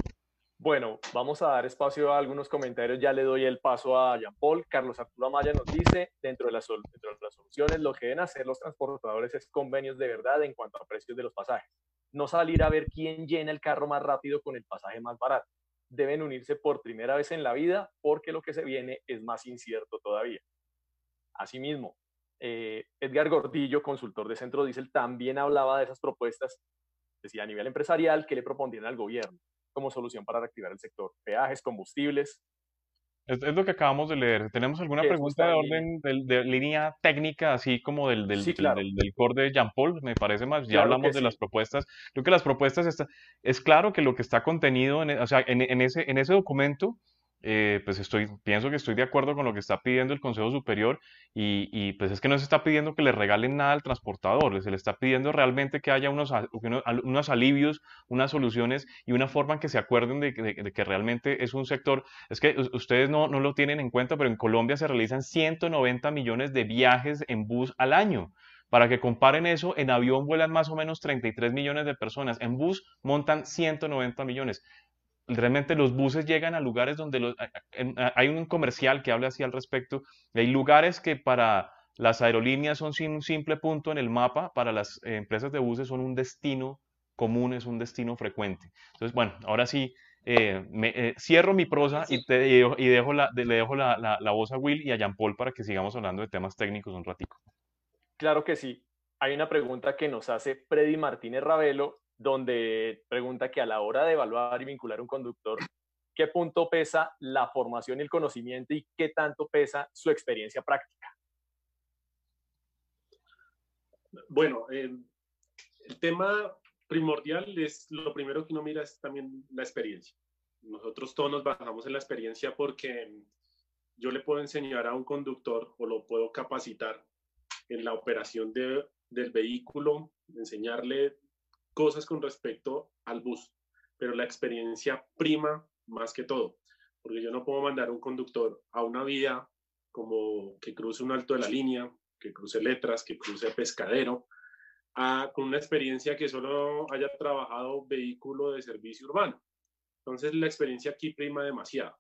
B: Bueno, vamos a dar espacio a algunos comentarios. Ya le doy el paso a Jean Paul. Carlos Arturo Amaya nos dice, dentro de, las, dentro de las soluciones, lo que deben hacer los transportadores es convenios de verdad en cuanto a precios de los pasajes. No salir a ver quién llena el carro más rápido con el pasaje más barato. Deben unirse por primera vez en la vida porque lo que se viene es más incierto todavía. Asimismo, eh, Edgar Gordillo, consultor de Centro Diesel, también hablaba de esas propuestas, decía a nivel empresarial, que le propondrían al gobierno como solución para reactivar el sector. Peajes, combustibles.
A: Es, lo que acabamos de leer. ¿Tenemos alguna pregunta de orden de, línea técnica, así como del, del, del, core de Jean Paul? Me parece más. Ya hablamos de las propuestas. Creo que las propuestas está, es claro que lo que está contenido en, o sea, en, en, ese, en ese documento eh, pues estoy, pienso que estoy de acuerdo con lo que está pidiendo el Consejo Superior y, pues es que no se está pidiendo que le regalen nada al transportador, se le está pidiendo realmente que haya unos, unos alivios, unas soluciones y una forma en que se acuerden de, que realmente es un sector, es que ustedes no, no lo tienen en cuenta, pero en Colombia se realizan 190 millones de viajes en bus al año. Para que comparen eso, en avión vuelan más o menos 33 millones de personas, en bus montan 190 millones realmente los buses llegan a lugares donde hay un comercial que habla así al respecto, hay lugares que para las aerolíneas son un simple punto en el mapa, para las empresas de buses son un destino común, es un destino frecuente. Entonces, bueno, ahora sí, eh, me, eh, cierro mi prosa y, te, y dejo la, le dejo la, la, voz a Will y a Jean Paul para que sigamos hablando de temas técnicos un ratico.
B: Claro que sí. Hay una pregunta que nos hace Freddy Martínez Ravelo donde pregunta que a la hora de evaluar y vincular un conductor, ¿qué punto pesa la formación y el conocimiento y qué tanto pesa su experiencia práctica?
D: Bueno, eh, el tema primordial es lo primero que uno mira es también la experiencia. Nosotros todos nos bajamos en la experiencia porque yo le puedo enseñar a un conductor o lo puedo capacitar en la operación de, del vehículo, enseñarle cosas con respecto al bus, pero la experiencia prima más que todo, porque yo no puedo mandar un conductor a una vía como que cruce un alto de la línea, que cruce letras, que cruce pescadero, a, con una experiencia que solo haya trabajado vehículo de servicio urbano. Entonces la experiencia aquí prima demasiado.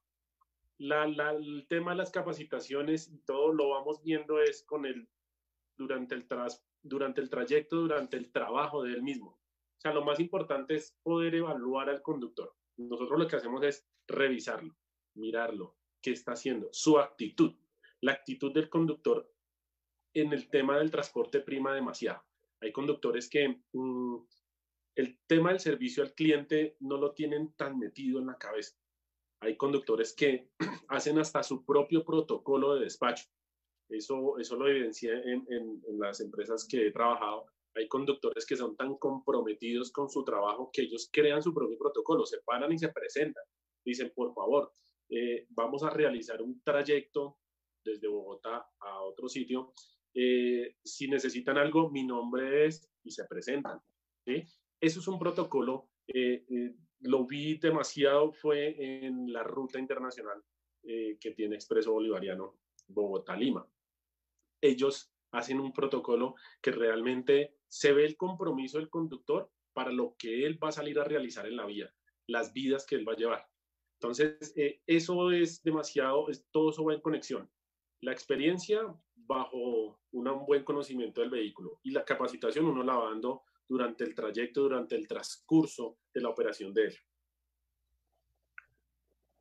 D: La, el tema de las capacitaciones y todo lo vamos viendo es con el durante el, tras, durante el trayecto, durante el trabajo de él mismo. O sea, lo más importante es poder evaluar al conductor. Nosotros lo que hacemos es revisarlo, mirarlo, qué está haciendo, su actitud. La actitud del conductor en el tema del transporte prima demasiado. Hay conductores que mm, el tema del servicio al cliente no lo tienen tan metido en la cabeza. Hay conductores que *clears throat* hacen hasta su propio protocolo de despacho. Eso, eso lo evidencié en, en, en las empresas que he trabajado hay conductores que son tan comprometidos con su trabajo que ellos crean su propio protocolo, se paran y se presentan. Dicen, por favor, eh, vamos a realizar un trayecto desde Bogotá a otro sitio. Eh, si necesitan algo, mi nombre es y se presentan. Eso es un protocolo. Eh, lo vi demasiado, fue en la ruta internacional que tiene Expreso Bolivariano Bogotá-Lima. Ellos hacen un protocolo que realmente se ve el compromiso del conductor para lo que él va a salir a realizar en la vía, las vidas que él va a llevar. Entonces, eh, eso es demasiado, es, todo eso va en conexión. La experiencia bajo un buen conocimiento del vehículo y la capacitación uno la dando durante el trayecto, durante el transcurso de la operación de él.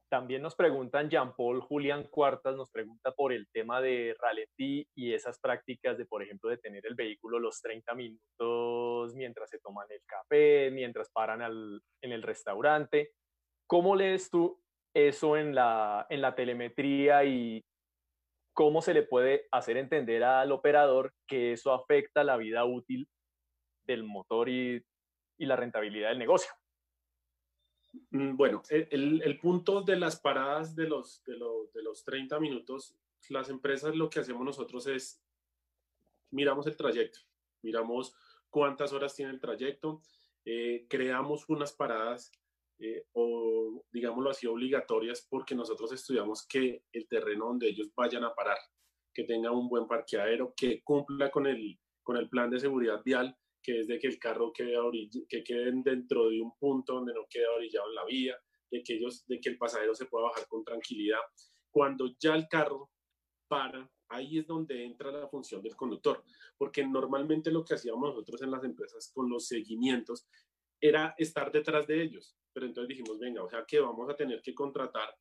B: También nos preguntan, Jean-Paul Julián Cuartas nos pregunta por el tema de ralentí y esas prácticas de, por ejemplo, de tener el vehículo los 30 minutos mientras se toman el café, mientras paran en el restaurante. ¿Cómo lees tú eso en la, en la telemetría y cómo se le puede hacer entender al operador que eso afecta la vida útil del motor y la rentabilidad del negocio?
D: Mm, bueno, e, el, punto de las paradas de los, de, los 30 minutos, las empresas lo que hacemos nosotros es miramos el trayecto, miramos cuántas horas tiene el trayecto, eh, creamos unas paradas eh, o digámoslo así, obligatorias porque nosotros estudiamos que el terreno donde ellos vayan a parar, que tenga un buen parqueadero, que cumpla con el, con el plan de seguridad vial, que es de que el carro quede que queden dentro de un punto donde no quede orillado en la vía, de que, ellos, de que el pasajero se pueda bajar con tranquilidad. Cuando ya el carro para, ahí es donde entra la función del conductor, porque normalmente lo que hacíamos nosotros en las empresas con los seguimientos era estar detrás de ellos, pero entonces dijimos, venga, o sea que vamos a tener que contratar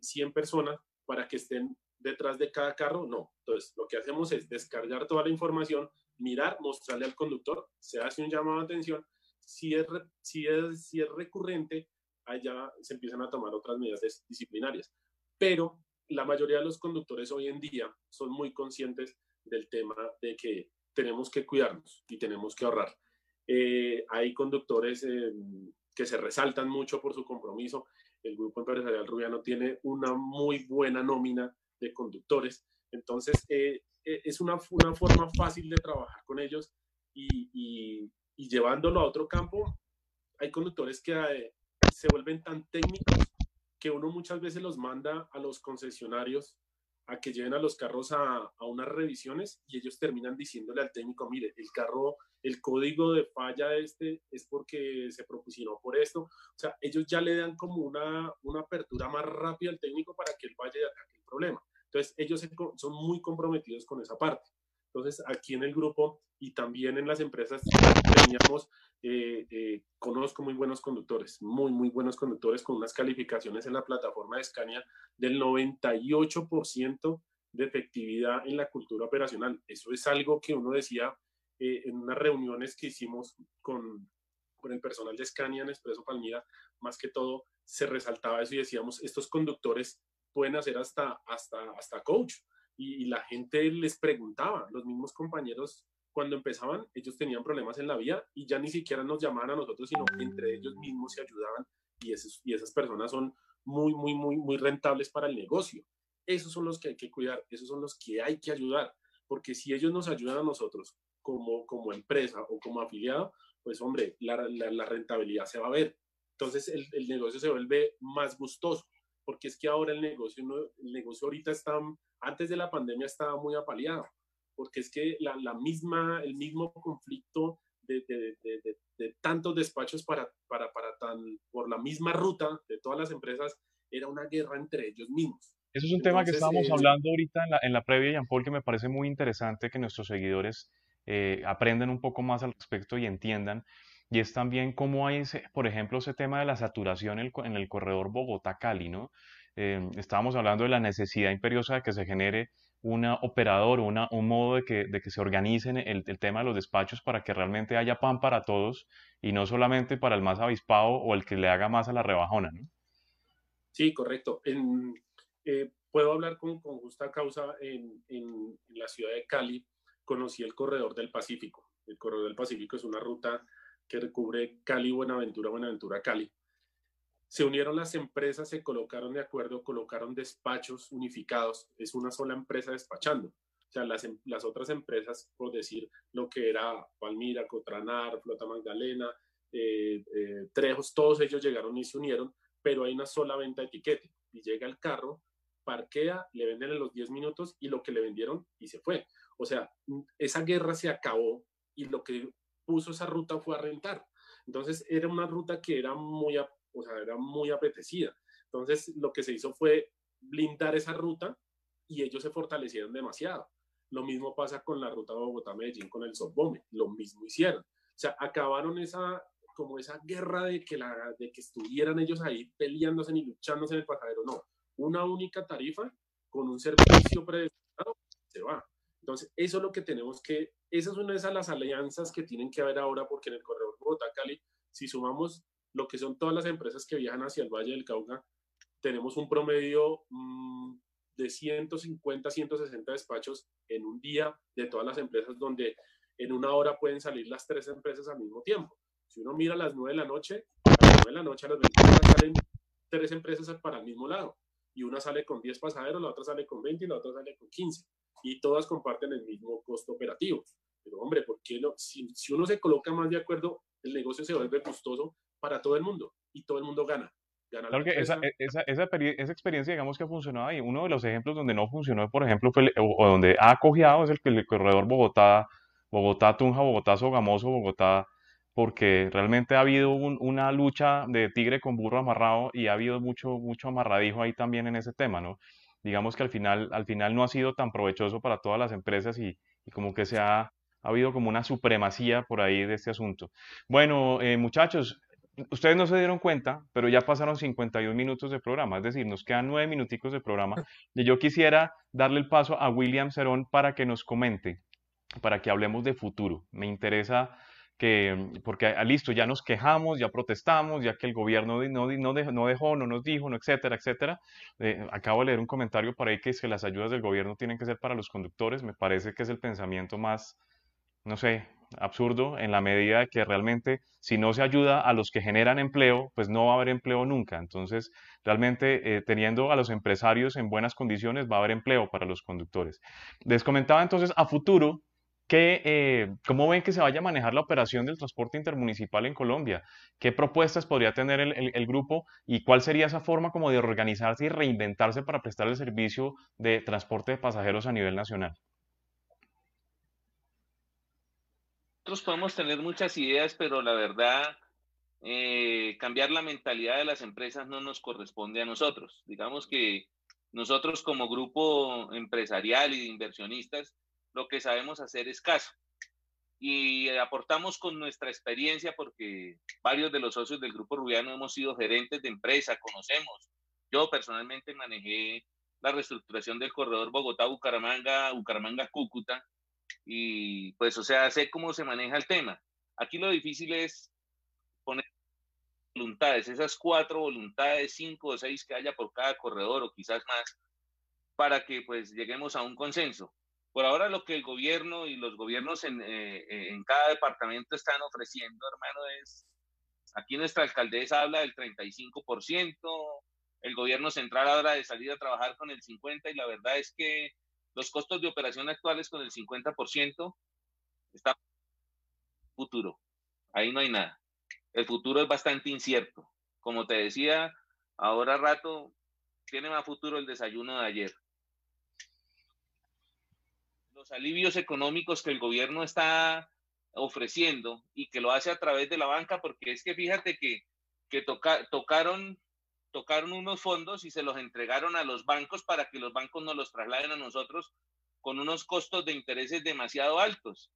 D: 100 eh, personas para que estén detrás de cada carro, no. Entonces, lo que hacemos es descargar toda la información, mirar, mostrarle al conductor, se hace un llamado de atención, si es, si es, si es recurrente, allá se empiezan a tomar otras medidas disciplinarias. Pero la mayoría de los conductores hoy en día son muy conscientes del tema de que tenemos que cuidarnos y tenemos que ahorrar. Eh, hay conductores eh, que se resaltan mucho por su compromiso. El Grupo Empresarial Rubiano tiene una muy buena nómina de conductores. Entonces, eh, es una, una, forma fácil de trabajar con ellos y, llevándolo a otro campo, hay conductores que se vuelven tan técnicos que uno muchas veces los manda a los concesionarios a que lleven a los carros a, a, unas revisiones y ellos terminan diciéndole al técnico, mire, el carro, el código de falla este es porque se propusieron por esto. O sea, ellos ya le dan como una, una apertura más rápida al técnico para que él vaya y ataque el problema. Entonces, ellos son muy comprometidos con esa parte. Entonces, aquí en el grupo y también en las empresas teníamos, eh, eh, conozco muy buenos conductores, muy, muy buenos conductores con unas calificaciones en la plataforma de Scania del 98% de efectividad en la cultura operacional. Eso es algo que uno decía eh, en unas reuniones que hicimos con, con el personal de Scania en Expreso Palmira, más que todo se resaltaba eso y decíamos, estos conductores pueden hacer hasta, hasta, hasta coach y, la gente les preguntaba, los mismos compañeros cuando empezaban, ellos tenían problemas en la vía y ya ni siquiera nos llamaban a nosotros, sino entre ellos mismos se ayudaban y, esos, y esas personas son muy, muy, muy, muy rentables para el negocio. Esos son los que hay que cuidar, esos son los que hay que ayudar, porque si ellos nos ayudan a nosotros como, como empresa o como afiliado, pues hombre, la, la, rentabilidad se va a ver. Entonces el, negocio se vuelve más gustoso, porque es que ahora el negocio, no, el negocio ahorita está antes de la pandemia estaba muy apaleado, porque es que la, la misma, el mismo conflicto de, de, de, de, tantos despachos para, para, para tan, por la misma ruta de todas las empresas era una guerra entre ellos mismos.
A: Eso es un tema que estábamos eh, hablando ahorita en la, en la previa, Jean Paul, que me parece muy interesante que nuestros seguidores eh, aprendan un poco más al respecto y entiendan. Y es también cómo hay, por ejemplo, ese tema de la saturación en el, corredor Bogotá-Cali, ¿no? Em, estábamos hablando de la necesidad imperiosa de que se genere un operador, una, un modo de que, de que se organicen el, el, tema de los despachos para que realmente haya pan para todos y no solamente para el más avispado o el que le haga más a la rebajona, ¿no?
D: Sí, correcto. En, eh, puedo hablar con, con justa causa en, en, en, la ciudad de Cali. Conocí el corredor del Pacífico. El corredor del Pacífico es una ruta que recubre Cali, Buenaventura, Buenaventura, Cali se unieron las empresas, se colocaron de acuerdo, colocaron despachos unificados, es una sola empresa despachando. O sea, las, em, las otras empresas, por decir lo que era Palmira, Cotranar, Flota Magdalena, eh, eh, Trejos, todos ellos llegaron y se unieron, pero hay una sola venta de etiquete. Y llega el carro, parquea, le venden en los 10 minutos y lo que le vendieron y se fue. O sea, esa guerra se acabó y lo que puso esa ruta fue a rentar. Entonces era una ruta que era muy, o sea, era muy apetecida. Entonces, lo que se hizo fue blindar esa ruta y ellos se fortalecieron demasiado. Lo mismo pasa con la ruta Bogotá-Medellín con el Softbombe, lo mismo hicieron. O sea, acabaron esa como esa guerra de que, la, de que estuvieran ellos ahí peleándose y luchándose en el pasajero. No, una única tarifa con un servicio predestinado se va. Entonces, eso es lo que tenemos que, esa es una de las alianzas que tienen que haber ahora, porque en el corredor Bogotá-Cali, si sumamos lo que son todas las empresas que viajan hacia el Valle del Cauca, tenemos un promedio mmm, de 150, 160 despachos en un día de todas las empresas donde en una hora pueden salir las tres empresas al mismo tiempo. Si uno mira a las 9 de la noche, a las 9 de la noche a las 20 salen tres empresas para el mismo lado. Y una sale con 10 pasajeros, la otra sale con 20 y la otra sale con 15. Y todas comparten el mismo costo operativo. Pero hombre, ¿por qué no? Si, si uno se coloca más de acuerdo, el negocio se vuelve gustoso para todo el mundo. y todo el mundo gana.
A: claro que esa, esa, esa, esa, experiencia, digamos que ha funcionado ahí. Uno de los ejemplos donde no funcionó, por ejemplo, fue o, donde ha acogiado es el, el corredor Bogotá, Bogotá, Tunja, Bogotá, Sogamoso, Bogotá, porque realmente ha habido una lucha de tigre con burro amarrado y ha habido mucho, mucho amarradijo ahí también en ese tema, ¿no? Digamos que al final, al final no ha sido tan provechoso para todas las empresas y, y como que se ha, ha, habido como una supremacía por ahí de este asunto. Bueno, eh, muchachos, ustedes no se dieron cuenta, pero ya pasaron 51 minutos de programa, es decir, nos quedan nueve minuticos de programa y yo quisiera darle el paso a William Cerón para que nos comente, para que hablemos de futuro. Me interesa que, porque ah, listo, ya nos quejamos, ya protestamos, ya que el gobierno no, no, dejó, no, dejó, no nos dijo, no, etcétera, etcétera. Eh, acabo de leer un comentario por ahí que es que las ayudas del gobierno tienen que ser para los conductores. Me parece que es el pensamiento más, no sé, absurdo en la medida de que realmente si no se ayuda a los que generan empleo, pues no va a haber empleo nunca. Entonces, realmente eh, teniendo a los empresarios en buenas condiciones, va a haber empleo para los conductores. Les comentaba entonces a futuro ¿Qué, eh, ¿Cómo ven que se vaya a manejar la operación del transporte intermunicipal en Colombia? ¿Qué propuestas podría tener el, grupo y cuál sería esa forma como de organizarse y reinventarse para prestar el servicio de transporte de pasajeros a nivel nacional?
C: Nosotros podemos tener muchas ideas, pero la verdad, eh, cambiar la mentalidad de las empresas no nos corresponde a nosotros. Digamos que nosotros como grupo empresarial y de inversionistas, lo que sabemos hacer es caso. Y aportamos con nuestra experiencia porque varios de los socios del Grupo Rubiano hemos sido gerentes de empresa, conocemos. Yo personalmente manejé la reestructuración del corredor Bogotá-Bucaramanga, Bucaramanga-Cúcuta, y pues, o sea, sé cómo se maneja el tema. Aquí lo difícil es poner voluntades, esas cuatro voluntades, cinco o seis que haya por cada corredor o quizás más, para que pues lleguemos a un consenso. Por ahora lo que el gobierno y los gobiernos en, eh, eh, en cada departamento están ofreciendo, hermano, es, aquí nuestra alcaldesa habla del 35%, el gobierno central habla de salir a trabajar con el 50% y la verdad es que los costos de operación actuales con el 50% está futuro. Ahí no hay nada. El futuro es bastante incierto. Como te decía, ahora rato tiene más futuro el desayuno de ayer los alivios económicos que el gobierno está ofreciendo y que lo hace a través de la banca, porque es que fíjate que, que tocaron, tocaron unos fondos y se los entregaron a los bancos para que los bancos nos los trasladen a nosotros con unos costos de intereses demasiado altos.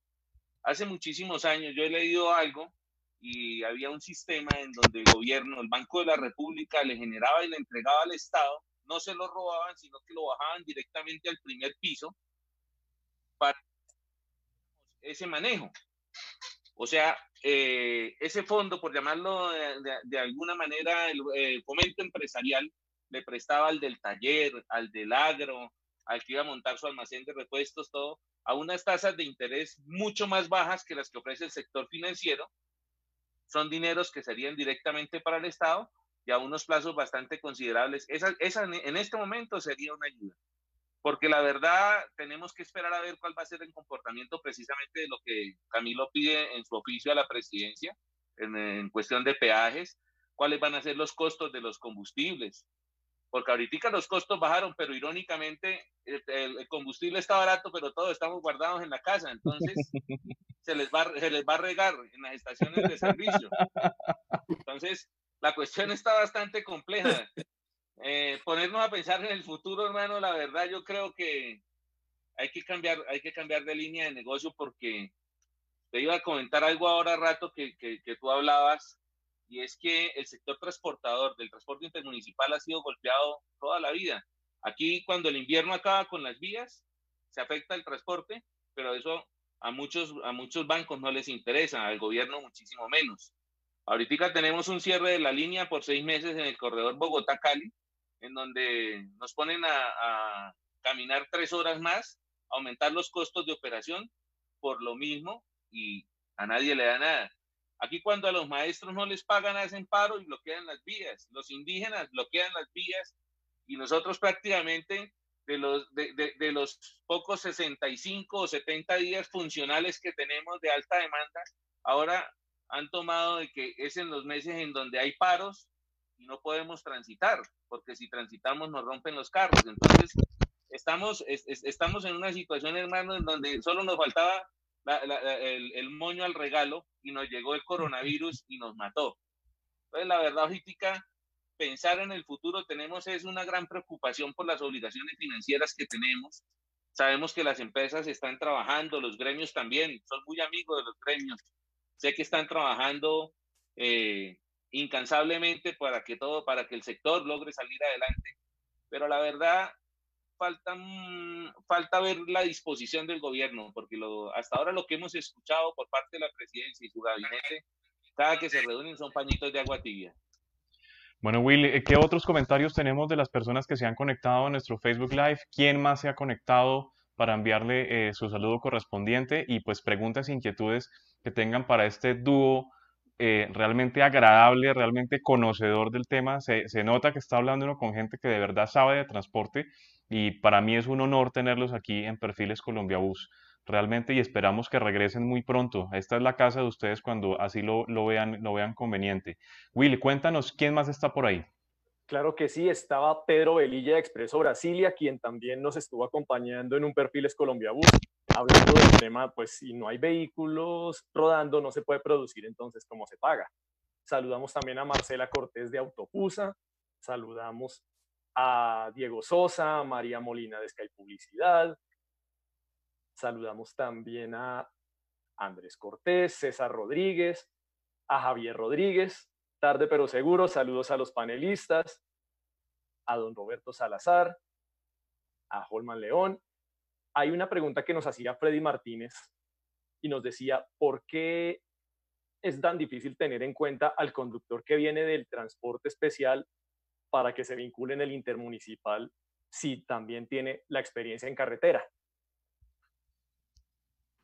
C: Hace muchísimos años yo he leído algo y había un sistema en donde el gobierno, el Banco de la República, le generaba y le entregaba al Estado, no se lo robaban, sino que lo bajaban directamente al primer piso para ese manejo. O sea, eh, ese fondo, por llamarlo de, alguna manera, el, fomento empresarial le prestaba al del taller, al del agro, al que iba a montar su almacén de repuestos, todo, a unas tasas de interés mucho más bajas que las que ofrece el sector financiero. Son dineros que serían directamente para el Estado y a unos plazos bastante considerables. Esa, esa en este momento sería una ayuda porque la verdad tenemos que esperar a ver cuál va a ser el comportamiento precisamente de lo que Camilo pide en su oficio a la presidencia en, cuestión de peajes, cuáles van a ser los costos de los combustibles, porque ahorita los costos bajaron, pero irónicamente el, combustible está barato, pero todos estamos guardados en la casa, entonces *laughs* se les, va, se les va a regar en las estaciones de servicio. Entonces, la cuestión está bastante compleja. Eh, ponernos a pensar en el futuro, hermano, la verdad yo creo que hay que cambiar, hay que cambiar de línea de negocio porque te iba a comentar algo ahora rato que, que, que tú hablabas y es que el sector transportador del transporte intermunicipal ha sido golpeado toda la vida. Aquí cuando el invierno acaba con las vías, se afecta el transporte, pero eso a muchos, a muchos bancos no les interesa, al gobierno muchísimo menos. Ahorita tenemos un cierre de la línea por seis meses en el corredor Bogotá-Cali, en donde nos ponen a, caminar tres horas más, aumentar los costos de operación por lo mismo y a nadie le da nada. Aquí cuando a los maestros no les pagan, hacen paro y bloquean las vías. Los indígenas bloquean las vías y nosotros prácticamente de los, de, de, los pocos 65 o 70 días funcionales que tenemos de alta demanda, ahora han tomado de que es en los meses en donde hay paros y no podemos transitar, porque si transitamos nos rompen los carros. Entonces, estamos, estamos en una situación, hermano, en donde solo nos faltaba el, el, moño al regalo y nos llegó el coronavirus y nos mató. Entonces, la verdad, ahorita, pensar en el futuro tenemos es una gran preocupación por las obligaciones financieras que tenemos. Sabemos que las empresas están trabajando, los gremios también, son muy amigos de los gremios. Sé que están trabajando eh, incansablemente para que todo, para que el sector logre salir adelante. Pero la verdad, falta, falta ver la disposición del gobierno, porque lo, hasta ahora lo que hemos escuchado por parte de la presidencia y su gabinete, cada que se reúnen son pañitos de agua tibia.
A: Bueno, Will, eh, ¿qué otros comentarios tenemos de las personas que se han conectado a nuestro Facebook Live? ¿Quién más se ha conectado para enviarle eh, su saludo correspondiente? Y pues preguntas e inquietudes que tengan para este dúo eh, realmente agradable, realmente conocedor del tema. Se, se, nota que está hablando uno con gente que de verdad sabe de transporte y para mí es un honor tenerlos aquí en Perfiles Colombia Bus. Realmente y esperamos que regresen muy pronto. Esta es la casa de ustedes cuando así lo, lo vean, lo vean conveniente. Will, cuéntanos quién más está por ahí.
B: Claro que sí, estaba Pedro Velilla de Expreso Brasilia, quien también nos estuvo acompañando en un Perfiles Colombia Bus, hablando del tema, pues si no hay vehículos rodando, no se puede producir, entonces, ¿cómo se paga? Saludamos también a Marcela Cortés de Autopusa, saludamos a Diego Sosa, a María Molina de Sky Publicidad, saludamos también a Andrés Cortés, César Rodríguez, a Javier Rodríguez, tarde pero seguro, saludos a los panelistas, a don Roberto Salazar, a Holman León. Hay una pregunta que nos hacía Freddy Martínez y nos decía, ¿por qué es tan difícil tener en cuenta al conductor que viene del transporte especial para que se vincule en el intermunicipal si también tiene la experiencia en carretera.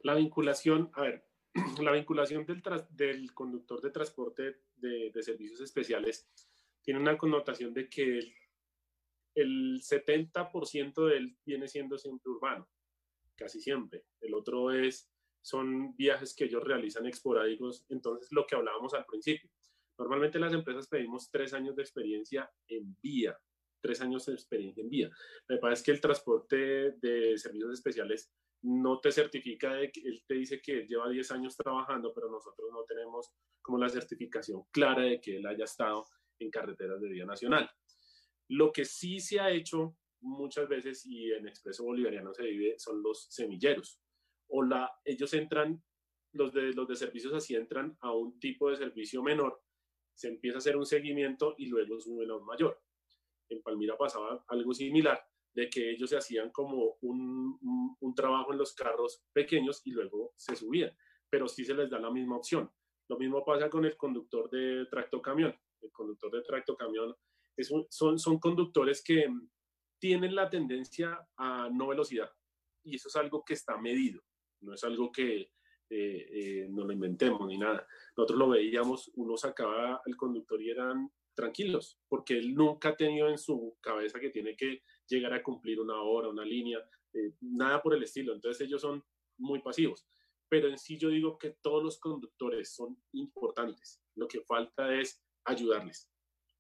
D: La vinculación, a ver, *clears throat* la vinculación del, conductor de transporte de, de, servicios especiales tiene una connotación de que el, el 70% de él viene siendo siempre urbano, casi siempre. El otro es, son viajes que ellos realizan esporádicos, entonces lo que hablábamos al principio Normalmente las empresas pedimos tres años de experiencia en vía, tres años de experiencia en vía. Pasa es que el transporte de servicios especiales no te certifica, de que, él te dice que lleva 10 años trabajando, pero nosotros no tenemos como la certificación clara de que él haya estado en carreteras de vía nacional. Lo que sí se ha hecho muchas veces y en Expreso Bolivariano se vive son los semilleros. O la, ellos entran, los de, los de servicios así entran a un tipo de servicio menor se empieza a hacer un seguimiento y luego suben a un mayor. En Palmira pasaba algo similar, de que ellos se hacían como un, un, trabajo en los carros pequeños y luego se subían, pero sí se les da la misma opción. Lo mismo pasa con el conductor de tractocamión. El conductor de tractocamión es son, son conductores que tienen la tendencia a no velocidad y eso es algo que está medido, no es algo que, eh, eh, no lo inventemos ni nada. Nosotros lo veíamos, uno sacaba al conductor y eran tranquilos, porque él nunca ha tenido en su cabeza que tiene que llegar a cumplir una hora, una línea, eh, nada por el estilo. Entonces ellos son muy pasivos. Pero en sí yo digo que todos los conductores son importantes. Lo que falta es ayudarles.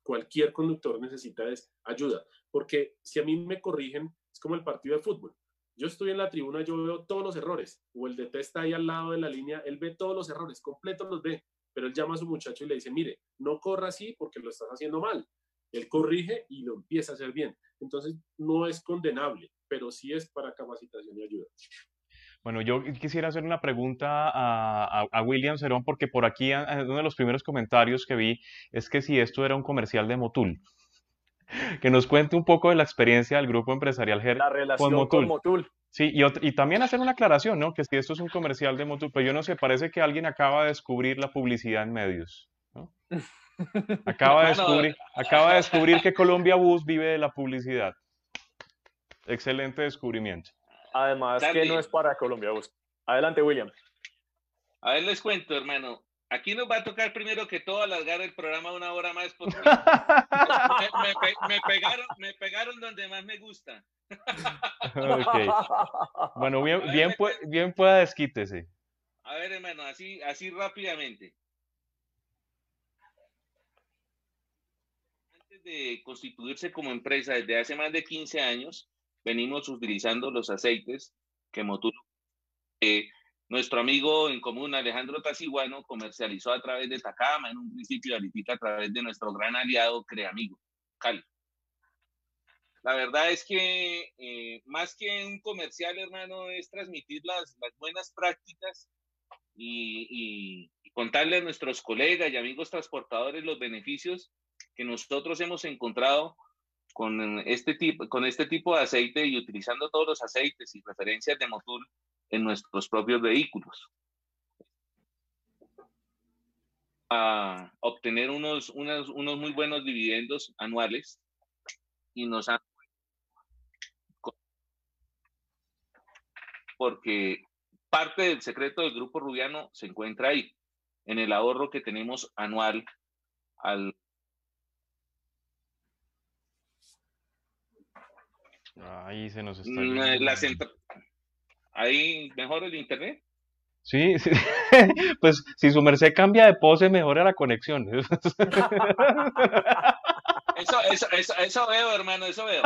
D: Cualquier conductor necesita es ayuda, porque si a mí me corrigen, es como el partido de fútbol. Yo estoy en la tribuna, yo veo todos los errores, o el DT está ahí al lado de la línea, él ve todos los errores, completos los ve, pero él llama a su muchacho y le dice, mire, no corra así porque lo estás haciendo mal. Él corrige y lo empieza a hacer bien. Entonces, no es condenable, pero sí es para capacitación y ayuda.
A: Bueno, yo quisiera hacer una pregunta a, William Cerón, porque por aquí uno de los primeros comentarios que vi es que si esto era un comercial de Motul que nos cuente un poco de la experiencia del grupo empresarial
B: GER con Motul.
A: Sí, y, y, también hacer una aclaración, ¿no? Que si esto es un comercial de Motul, pero yo no sé, parece que alguien acaba de descubrir la publicidad en medios. ¿no? Acaba, de *laughs* descubrir, acaba de descubrir que Colombia Bus vive de la publicidad. Excelente descubrimiento.
B: Además que no es para Colombia Bus. Adelante, William.
C: A ver, les cuento, hermano. Aquí nos va a tocar primero que todo alargar el programa una hora más porque *laughs* me, pegaron, donde más me gusta.
A: Bueno, bien, ver, bien, pueda, bien pueda.
C: A ver, hermano, así, así rápidamente. Antes de constituirse como empresa, desde hace más de 15 años, venimos utilizando los aceites que Moturo eh, nuestro amigo en común Alejandro Tasiguano comercializó a través de Takama, en un principio ahorita a través de nuestro gran aliado Creamigo, Cali. La verdad es que eh, más que un comercial, hermano, es transmitir las, las buenas prácticas y, y, contarle a nuestros colegas y amigos transportadores los beneficios que nosotros hemos encontrado con este tipo, con este tipo de aceite y utilizando todos los aceites y referencias de Motul en nuestros propios vehículos. A obtener unos, unos, unos muy buenos dividendos anuales y nos han porque parte del secreto del grupo Rubiano se encuentra ahí, en el ahorro que tenemos anual al...
A: Ahí se nos está...
C: Mm, la ¿Ahí mejor el internet?
A: Sí, sí, *laughs* pues si su merced cambia de pose, mejora la conexión. *laughs*
C: Eso, eso, eso, eso veo, hermano, eso veo.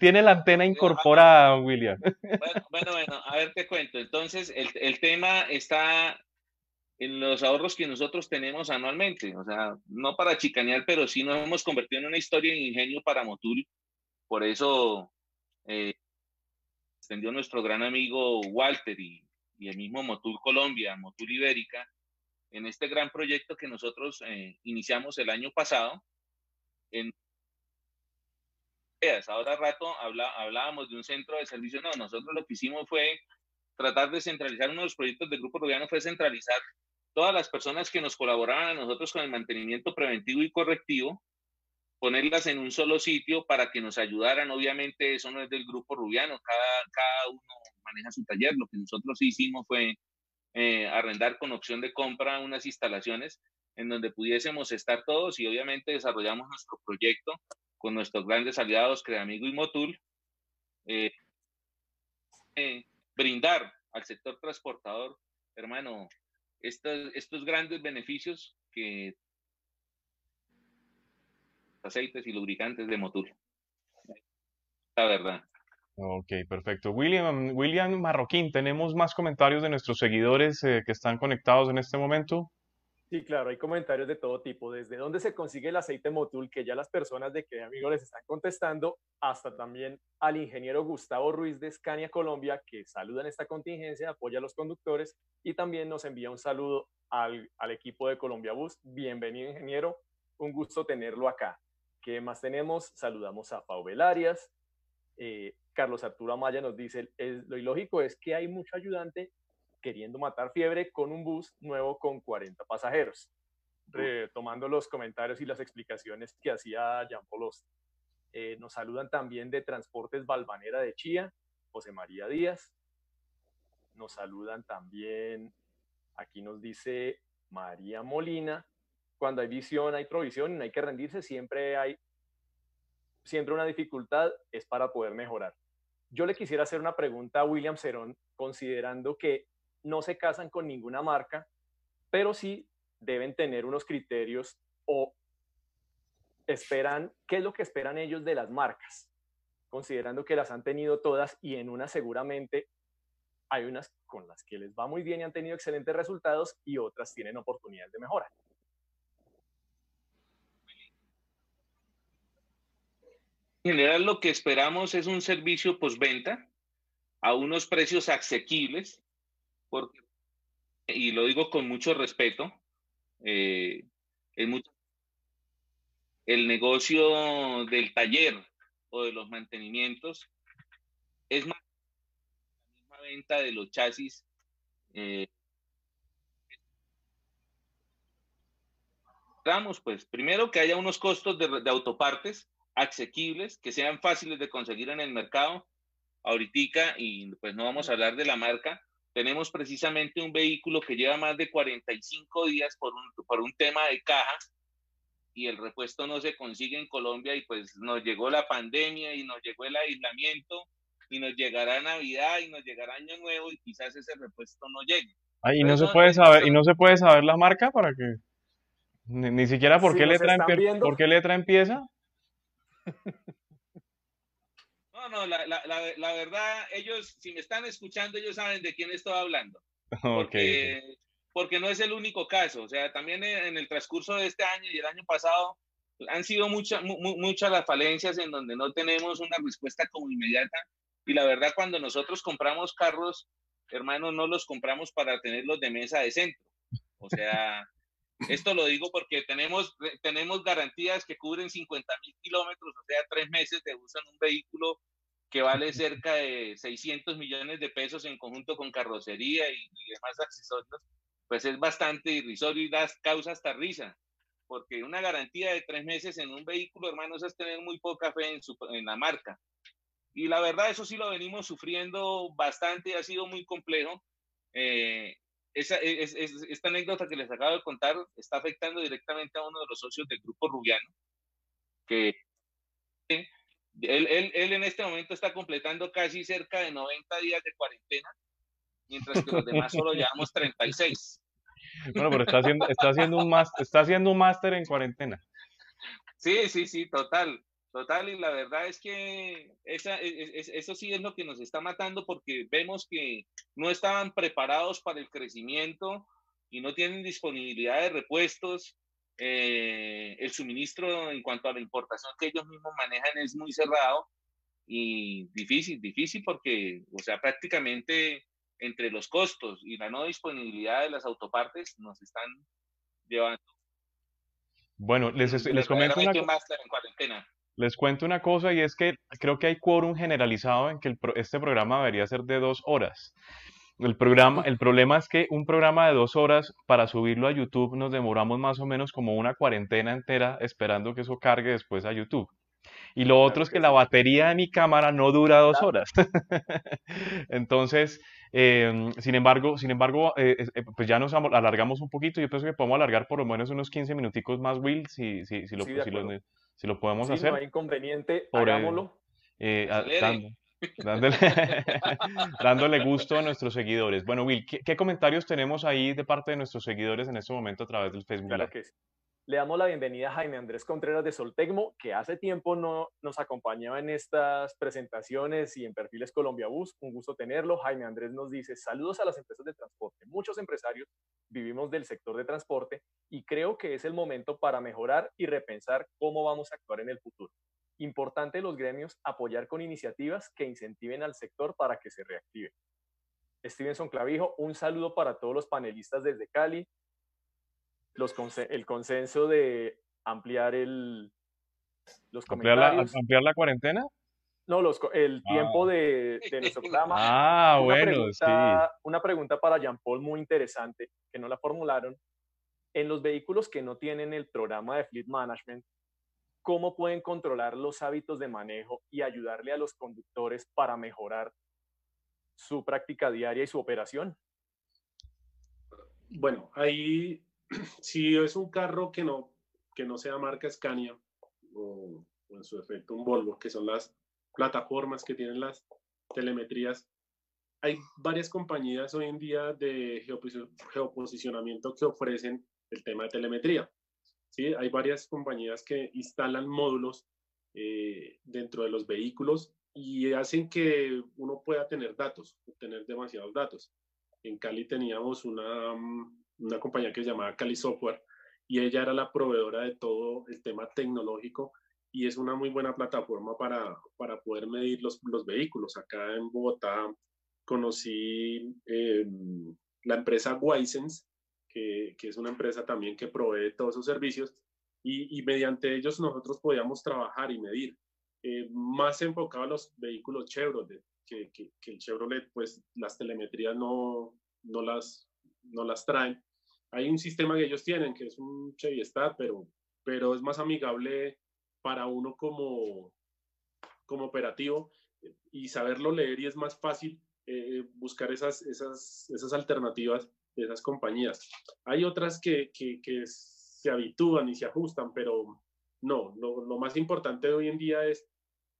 A: Tiene la antena incorporada, William.
C: Bueno, bueno, bueno, a ver te cuento. Entonces, el, el tema está en los ahorros que nosotros tenemos anualmente. O sea, no para chicanear, pero sí nos hemos convertido en una historia de ingenio para Motul. Por eso eh, extendió nuestro gran amigo Walter y, y, el mismo Motul Colombia, Motul Ibérica, en este gran proyecto que nosotros eh, iniciamos el año pasado. En Ahora rato habla, hablábamos de un centro de servicio. No, nosotros lo que hicimos fue tratar de centralizar uno de los proyectos del Grupo Robiano, fue centralizar todas las personas que nos colaboraban a nosotros con el mantenimiento preventivo y correctivo, ponerlas en un solo sitio para que nos ayudaran. Obviamente eso no es del Grupo Rubiano, cada, cada uno maneja su taller. Lo que nosotros hicimos fue eh, arrendar con opción de compra unas instalaciones en donde pudiésemos estar todos y obviamente desarrollamos nuestro proyecto con nuestros grandes aliados Creamigo y Motul, eh, eh, brindar al sector transportador, hermano, estos, estos grandes beneficios que aceites y lubricantes de Motul. La verdad.
A: Ok, perfecto. William, William Marroquín, ¿tenemos más comentarios de nuestros seguidores eh, que están conectados en este momento?
B: Sí, claro, hay comentarios de todo tipo, desde dónde se consigue el aceite Motul, que ya las personas de que amigo les están contestando, hasta también al ingeniero Gustavo Ruiz de Scania Colombia, que saluda en esta contingencia, apoya a los conductores y también nos envía un saludo al, al equipo de Colombia Bus. Bienvenido, ingeniero, un gusto tenerlo acá. ¿Qué más tenemos? Saludamos a Pau Velarias. Eh, Carlos Arturo Amaya nos dice, es, lo ilógico es que hay mucho ayudante queriendo matar fiebre con un bus nuevo con 40 pasajeros. Retomando los comentarios y las explicaciones que hacía Jean Paul eh, nos saludan también de Transportes Balvanera de Chía, José María Díaz. Nos saludan también, aquí nos dice María Molina, cuando hay visión hay provisión y no hay que rendirse, siempre hay siempre una dificultad, es para poder mejorar. Yo le quisiera hacer una pregunta a William Cerón, considerando que no se casan con ninguna marca, pero sí deben tener unos criterios o esperan, ¿qué es lo que esperan ellos de las marcas? Considerando que las han tenido todas y en una seguramente hay unas con las que les va muy bien y han tenido excelentes resultados y otras tienen oportunidades de mejora.
C: General lo que esperamos es un servicio postventa a unos precios asequibles porque, y lo digo con mucho respeto, eh, el negocio del taller o de los mantenimientos es más la venta de los chasis. Eh, pues primero que haya unos costos de, autopartes asequibles, que sean fáciles de conseguir en el mercado. Ahorita, y pues no vamos a hablar de la marca, tenemos precisamente un vehículo que lleva más de 45 días por un, por un tema de caja y el repuesto no se consigue en Colombia y pues nos llegó la pandemia y nos llegó el aislamiento y nos llegará Navidad y nos llegará Año Nuevo y quizás ese repuesto no llegue.
A: Ah, y no se puede saber y no se puede saber la marca para que ni, siquiera por qué letra por qué letra empieza.
C: No, no, la, la, la, verdad, ellos, si me están escuchando, ellos saben de quién estoy hablando. *laughs* Porque, porque no es el único caso. O sea, también en el transcurso de este año y el año pasado han sido muchas muchas las falencias en donde no tenemos una respuesta como inmediata. Y la verdad, cuando nosotros compramos carros, hermanos, no los compramos para tenerlos de mesa de centro. O sea, *laughs* esto lo digo porque tenemos, tenemos garantías que cubren 50 mil kilómetros, o sea, tres meses de uso en un vehículo que vale cerca de 600 millones de pesos en conjunto con carrocería y, demás accesorios, pues es bastante irrisorio y da causa hasta risa, porque una garantía de tres meses en un vehículo, hermanos, es tener muy poca fe en, su, en la marca. Y la verdad, eso sí lo venimos sufriendo bastante y ha sido muy complejo. Eh, esa, e, es, esta anécdota que les acabo de contar está afectando directamente a uno de los socios del grupo Rubiano, que él, él, él, en este momento está completando casi cerca de 90 días de cuarentena, mientras que los demás solo llevamos 36.
A: Bueno, pero está haciendo, está haciendo un máster, está haciendo un máster en cuarentena.
C: Sí, sí, sí, total. Total, y la verdad es que esa, e, e, eso sí es lo que nos está matando porque vemos que no estaban preparados para el crecimiento y no tienen disponibilidad de repuestos. Eh, el suministro en cuanto a la importación que ellos mismos manejan es muy cerrado y difícil, difícil porque, o sea, prácticamente entre los costos y la no disponibilidad de las autopartes nos están llevando.
A: Bueno, les, les comento una... En cuarentena. Les cuento una cosa y es que creo que hay quórum generalizado en que este programa debería ser de dos horas. El, programa, el problema es que un programa de dos horas para subirlo a YouTube nos demoramos más o menos como una cuarentena entera esperando que eso cargue después a YouTube. Y lo otro es que, la batería de mi cámara no dura dos horas. *laughs* Entonces, em, sin embargo, sin embargo eh, eh, pues ya nos alargamos un poquito. Yo pienso que podemos alargar por lo menos unos 15 minuticos más, Will, si, si, si, lo, si, lo, si lo podemos hacer.
B: No hay inconveniente, hagámoslo.
A: Eh, dándole, *laughs* dándole, gusto a nuestros seguidores. Bueno, Will, ¿qué, comentarios tenemos ahí de parte de nuestros seguidores en este momento a través del Facebook
B: claro Que Le damos la bienvenida a Jaime Andrés Contreras de Soltecmo, que hace tiempo no nos acompañaba en estas presentaciones y en Perfiles Colombia Bus. Un gusto tenerlo. Jaime Andrés nos dice, saludos a las empresas de transporte. Muchos empresarios vivimos del sector de transporte y creo que es el momento para mejorar y repensar cómo vamos a actuar en el futuro. Importante los gremios apoyar con iniciativas que incentiven al sector para que se reactive. Stevenson Clavijo, un saludo para todos los panelistas desde Cali. Los el consenso de ampliar el,
A: los comentarios. ¿Ampliar la, cuarentena?
B: No, los, el tiempo ah. de, de, nuestro programa.
A: Ah, una bueno,
B: pregunta, sí. Una pregunta para Jean Paul muy interesante, que no la formularon. En los vehículos que no tienen el programa de Fleet Management, ¿cómo pueden controlar los hábitos de manejo y ayudarle a los conductores para mejorar su práctica diaria y su operación?
D: Bueno, ahí *clears throat* si es un carro que no, que no sea marca Scania o, en su efecto un Volvo, que son las plataformas que tienen las telemetrías. Hay varias compañías hoy en día de geoposicionamiento que ofrecen el tema de telemetría. ¿sí? Hay varias compañías que instalan módulos eh, dentro de los vehículos y hacen que uno pueda tener datos, tener demasiados datos. En Cali teníamos una, una compañía que se llamaba Cali Software y ella era la proveedora de todo el tema tecnológico y es una muy buena plataforma para, para poder medir los, los vehículos. Acá en Bogotá conocí eh, la empresa Wisens, que, que, es una empresa también que provee todos esos servicios, y, y mediante ellos nosotros podíamos trabajar y medir. Eh, más enfocado a los vehículos Chevrolet, que, que, que, el Chevrolet, pues las telemetrías no, no, las, no las traen. Hay un sistema que ellos tienen, que es un Chevy Star, pero, pero es más amigable para uno como, como operativo y saberlo leer y es más fácil eh, buscar esas, esas, esas alternativas de esas compañías. Hay otras que, que, se habitúan y se ajustan, pero no, lo, lo, más importante hoy en día es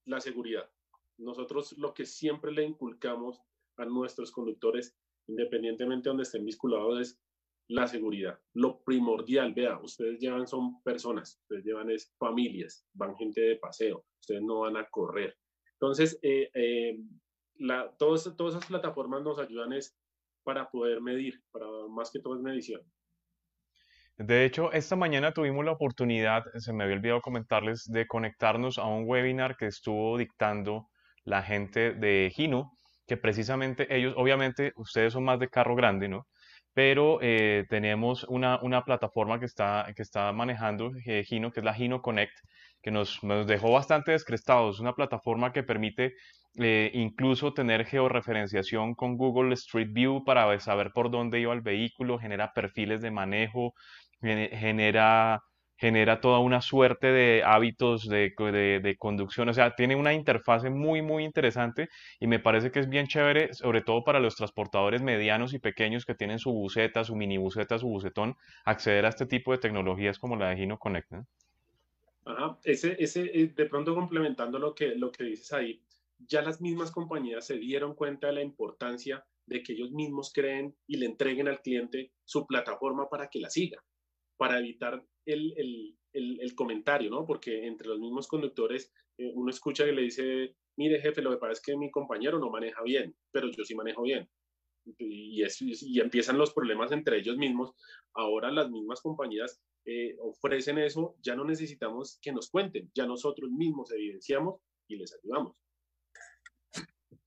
D: la seguridad. Nosotros lo que siempre le inculcamos a nuestros conductores, independientemente de donde estén vinculados, es la seguridad. Lo primordial, vea, ustedes llevan son personas, ustedes llevan es familias, van gente de paseo, ustedes no van a correr. Entonces, eh, eh, la, todas, todas esas plataformas nos ayudan es para poder medir, para más que todo es medición.
A: De hecho, esta mañana tuvimos la oportunidad, se me había olvidado comentarles, de conectarnos a un webinar que estuvo dictando la gente de Gino, que precisamente ellos, obviamente ustedes son más de carro grande, ¿no? Pero eh, tenemos una, una, plataforma que está, que está manejando eh, Gino, que es la Gino Connect, que nos, nos dejó bastante descrestados. Una plataforma que permite eh, incluso tener georreferenciación con Google Street View para saber por dónde iba el vehículo, genera perfiles de manejo, genera genera toda una suerte de hábitos de, de, conducción, o sea, tiene una interfase muy, muy interesante y me parece que es bien chévere, sobre todo para los transportadores medianos y pequeños que tienen su buseta, su mini buseta, su bucetón, acceder a este tipo de tecnologías como la de Gino Connect.
D: Ajá, ese, ese, eh, de pronto complementando lo que, lo que dices ahí, ya las mismas compañías se dieron cuenta de la importancia de que ellos mismos creen y le entreguen al cliente su plataforma para que la siga, para evitar el, el, el, comentario, ¿no? Porque entre los mismos conductores eh, uno escucha que le dice, mire jefe, lo que pasa es que mi compañero no maneja bien, pero yo sí manejo bien. Y, y empiezan los problemas entre ellos mismos. Ahora las mismas compañías eh, ofrecen eso, ya no necesitamos que nos cuenten, ya nosotros mismos evidenciamos y les ayudamos.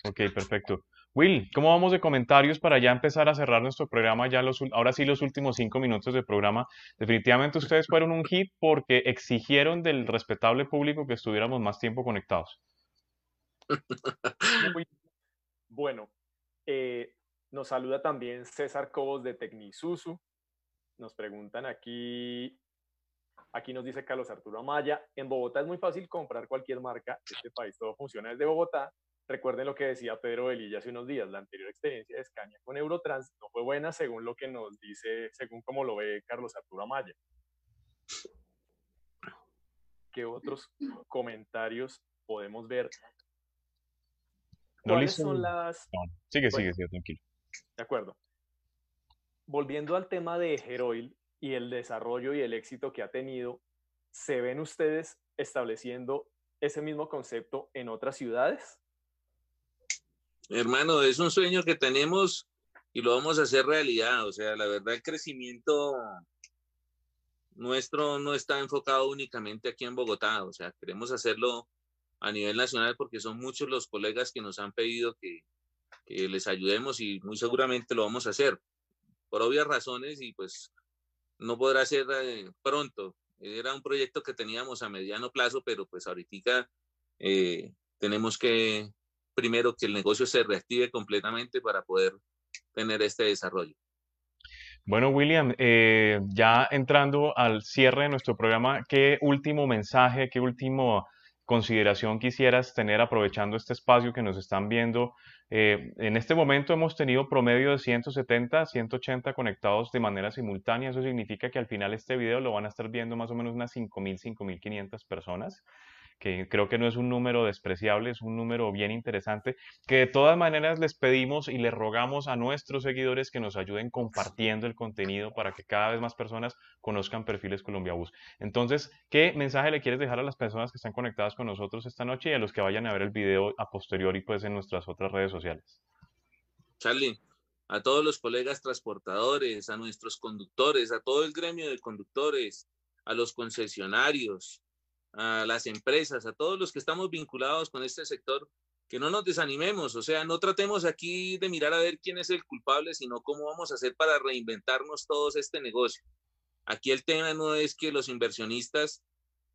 A: Ok, perfecto. Will, ¿cómo vamos de comentarios para ya empezar a cerrar nuestro programa? Ya los, ahora sí, los últimos cinco minutos del programa. Definitivamente ustedes fueron un hit porque exigieron del respetable público que estuviéramos más tiempo conectados. *laughs*
B: Bueno, eh, nos saluda también César Cobos de Tecnisusu. Nos preguntan aquí, aquí nos dice Carlos Arturo Amaya, en Bogotá es muy fácil comprar cualquier marca. Este país todo funciona desde Bogotá Recuerden lo que decía Pedro Velilla hace unos días, la anterior experiencia de Scania con Eurotrans no fue buena según lo que nos dice, según como lo ve Carlos Arturo Amaya. ¿Qué otros comentarios podemos ver? ¿Cuáles son las...?
A: Sigue, sigue, sigue, tranquilo.
B: De acuerdo. Volviendo al tema de Heroil y el desarrollo y el éxito que ha tenido, ¿se ven ustedes estableciendo ese mismo concepto en otras ciudades?
C: Hermano, es un sueño que tenemos y lo vamos a hacer realidad. O sea, la verdad, el crecimiento nuestro no está enfocado únicamente aquí en Bogotá. O sea, queremos hacerlo a nivel nacional porque son muchos los colegas que nos han pedido que, les ayudemos y muy seguramente lo vamos a hacer por obvias razones y pues no podrá ser eh, pronto. Era un proyecto que teníamos a mediano plazo, pero pues ahorita eh, tenemos que primero que el negocio se reactive completamente para poder tener este desarrollo.
A: Bueno, William, eh, ya entrando al cierre de nuestro programa, ¿qué último mensaje, qué último consideración quisieras tener aprovechando este espacio que nos están viendo? Eh, en este momento hemos tenido promedio de 170, 180 conectados de manera simultánea. Eso significa que al final este video lo van a estar viendo más o menos unas 5.000, 5.500 personas que creo que no es un número despreciable, es un número bien interesante, que de todas maneras les pedimos y les rogamos a nuestros seguidores que nos ayuden compartiendo el contenido para que cada vez más personas conozcan perfiles Colombia Bus. Entonces, ¿qué mensaje le quieres dejar a las personas que están conectadas con nosotros esta noche y a los que vayan a ver el video a posteriori pues en nuestras otras redes sociales?
C: Charlie, a todos los colegas transportadores, a nuestros conductores, a todo el gremio de conductores, a los concesionarios, a las empresas, a todos los que estamos vinculados con este sector, que no nos desanimemos, o sea, no tratemos aquí de mirar a ver quién es el culpable, sino cómo vamos a hacer para reinventarnos todos este negocio. Aquí el tema no es que los inversionistas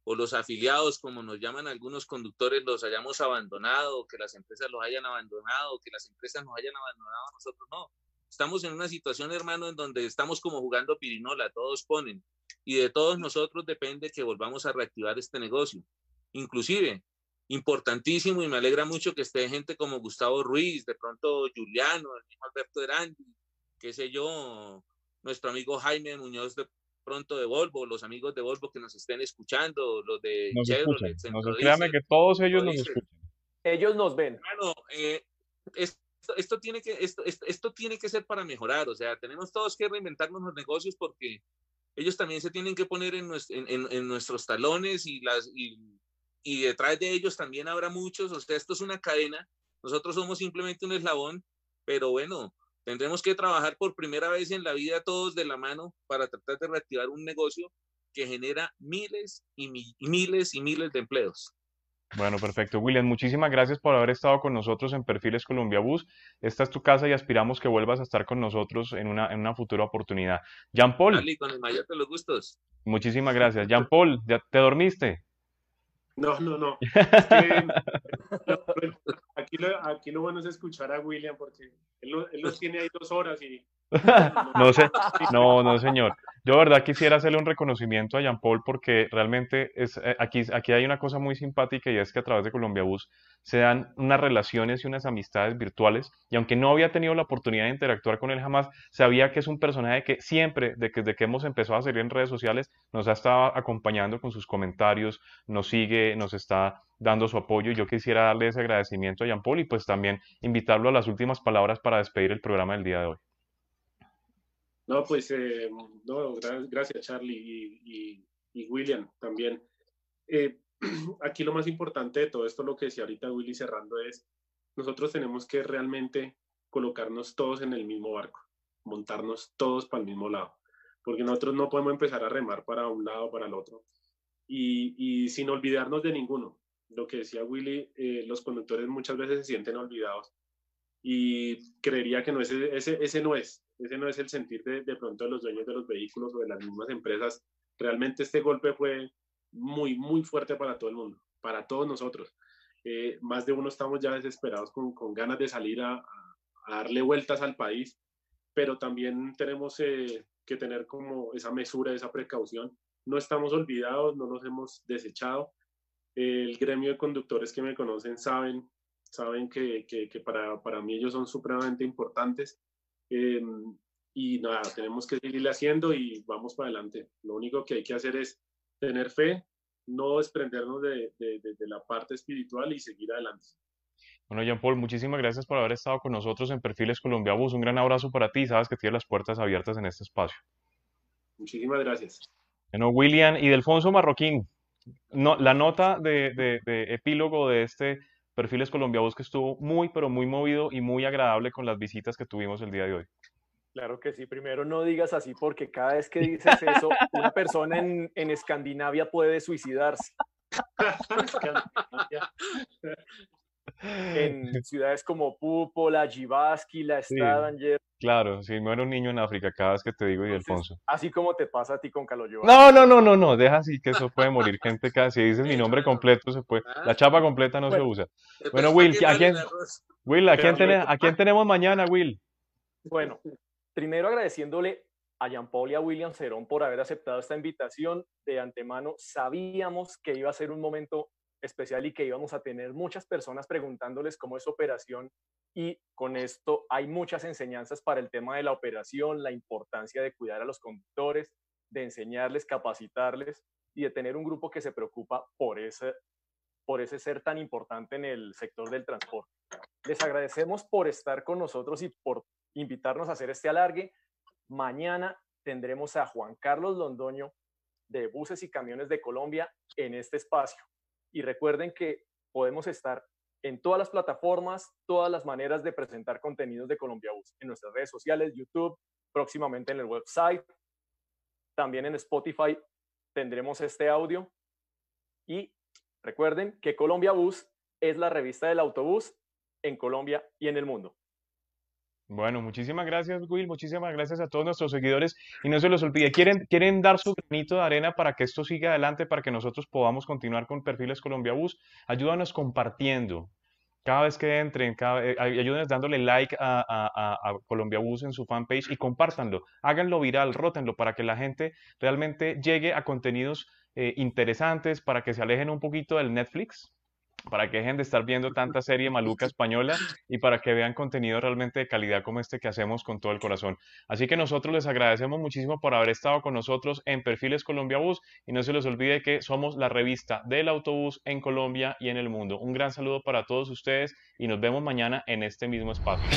C: o los afiliados, como nos llaman algunos conductores, los hayamos abandonado, que las empresas los hayan abandonado, que las empresas nos hayan abandonado a nosotros, no. Estamos en una situación, hermano, en donde estamos como jugando pirinola, todos ponen y de todos nosotros depende que volvamos a reactivar este negocio. Inclusive, importantísimo y me alegra mucho que esté gente como Gustavo Ruiz, de pronto Juliano, el mismo Alberto Erandi, qué sé yo, nuestro amigo Jaime Muñoz de pronto de Volvo, los amigos de Volvo que nos estén escuchando, los de
A: Chevrolet. créame que todos ellos nos escuchan.
B: Ellos nos ven.
C: Bueno, eh, esta esto, esto, tiene que, esto, esto, tiene que ser para mejorar, o sea, tenemos todos que reinventarnos los negocios porque ellos también se tienen que poner en, nuestros talones y, las, y, detrás de ellos también habrá muchos, o sea, esto es una cadena, nosotros somos simplemente un eslabón, pero bueno, tendremos que trabajar por primera vez en la vida todos de la mano para tratar de reactivar un negocio que genera miles y miles y miles de empleos.
A: Bueno, perfecto. William, muchísimas gracias por haber estado con nosotros en Perfiles Colombia Bus. Esta es tu casa y aspiramos que vuelvas a estar con nosotros en una, en una futura oportunidad. Jean Paul.
C: con el mayor de los gustos.
A: Muchísimas gracias. Jean Paul, ¿te dormiste?
D: No, no, no. *laughs* aquí, lo, aquí, lo, bueno es escuchar a William porque él, él los tiene ahí dos horas y *laughs*
A: no sé, no, no, señor. Yo, de verdad, quisiera hacerle un reconocimiento a Jean Paul porque realmente es, eh, aquí, aquí hay una cosa muy simpática y es que a través de Colombia Bus se dan unas relaciones y unas amistades virtuales. Y aunque no había tenido la oportunidad de interactuar con él jamás, sabía que es un personaje que siempre, desde que hemos empezado a salir en redes sociales, nos ha estado acompañando con sus comentarios, nos sigue, nos está dando su apoyo. Yo quisiera darle ese agradecimiento a Jean Paul y pues también invitarlo a las últimas palabras para despedir el programa del día de hoy.
D: No, pues, eh, no, gracias Charlie y, William también. Eh, *clears throat* aquí lo más importante de todo esto, lo que decía ahorita Willy cerrando, es nosotros tenemos que realmente colocarnos todos en el mismo barco, montarnos todos para el mismo lado, porque nosotros no podemos empezar a remar para un lado o para el otro. Y, sin olvidarnos de ninguno. Lo que decía Willy, eh, los conductores muchas veces se sienten olvidados y creería que no ese, ese, ese no es, ese no es el sentir de, de pronto de los dueños de los vehículos o de las mismas empresas. Realmente este golpe fue muy, muy fuerte para todo el mundo, para todos nosotros. Eh, más de uno estamos ya desesperados con, con ganas de salir a, a, darle vueltas al país, pero también tenemos eh, que tener como esa mesura, esa precaución. No estamos olvidados, no nos hemos desechado. El gremio de conductores que me conocen saben saben que, que, para, para, mí ellos son supremamente importantes. Em, y nada, tenemos que seguirle haciendo y vamos para adelante. Lo único que hay que hacer es tener fe, no desprendernos de, de, de, la parte espiritual y seguir adelante.
A: Bueno, Jean Paul, muchísimas gracias por haber estado con nosotros en Perfiles Colombia Bus. Un gran abrazo para ti. Sabes que tienes las puertas abiertas en este espacio.
D: Muchísimas gracias.
A: Bueno, William y Delfonso Marroquín, no, la nota de, de epílogo de este Perfiles Colombia que estuvo muy, pero muy movido y muy agradable con las visitas que tuvimos el día de hoy.
B: Claro que sí. Primero no digas así porque cada vez que *laughs* dices eso, una persona en, en Escandinavia puede suicidarse. *laughs* en *laughs* ciudades como Pupola, Jivaski, la Stavanger.
A: claro, si muere un niño en África cada vez que te digo y Alfonso.
B: Así como te pasa a ti con Caloyo.
A: No, no, no, no, no, deja así que eso puede morir gente cada si dices mi *laughs* nombre completo se puede. La chapa completa no se usa. Bueno, Will, ¿a quién, Will, ¿a quién, ¿a quién tenemos mañana, Will?
B: Bueno, primero agradeciéndole a Jean Paul y a William Cerón por haber aceptado esta invitación. De antemano sabíamos que iba a ser un momento especial y que íbamos a tener muchas personas preguntándoles cómo es operación y con esto hay muchas enseñanzas para el tema de la operación, la importancia de cuidar a los conductores, de enseñarles, capacitarles y de tener un grupo que se preocupa por ese, por ese ser tan importante en el sector del transporte. Les agradecemos por estar con nosotros y por invitarnos a hacer este alargue. Mañana tendremos a Juan Carlos Londoño de Buses y Camiones de Colombia en este espacio. Y recuerden que podemos estar en todas las plataformas, todas las maneras de presentar contenidos de Colombia Bus, en nuestras redes sociales, YouTube, próximamente en el website, también en Spotify tendremos este audio. Y recuerden que Colombia Bus es la revista del autobús en Colombia y en el mundo.
A: Bueno, muchísimas gracias, Will. Muchísimas gracias a todos nuestros seguidores. Y no se los olvide, ¿quieren, quieren dar su granito de arena para que esto siga adelante, para que nosotros podamos continuar con Perfiles Colombia Bus? Ayúdanos compartiendo. Cada vez que entren, cada, eh, ayúdenos dándole like a, Colombia Bus en su fanpage y compártanlo. Háganlo viral, rótenlo para que la gente realmente llegue a contenidos eh, interesantes, para que se alejen un poquito del Netflix para que dejen de estar viendo tanta serie maluca española y para que vean contenido realmente de calidad como este que hacemos con todo el corazón. Así que nosotros les agradecemos muchísimo por haber estado con nosotros en Perfiles Colombia Bus y no se les olvide que somos la revista del autobús en Colombia y en el mundo. Un gran saludo para todos ustedes y nos vemos mañana en este mismo espacio.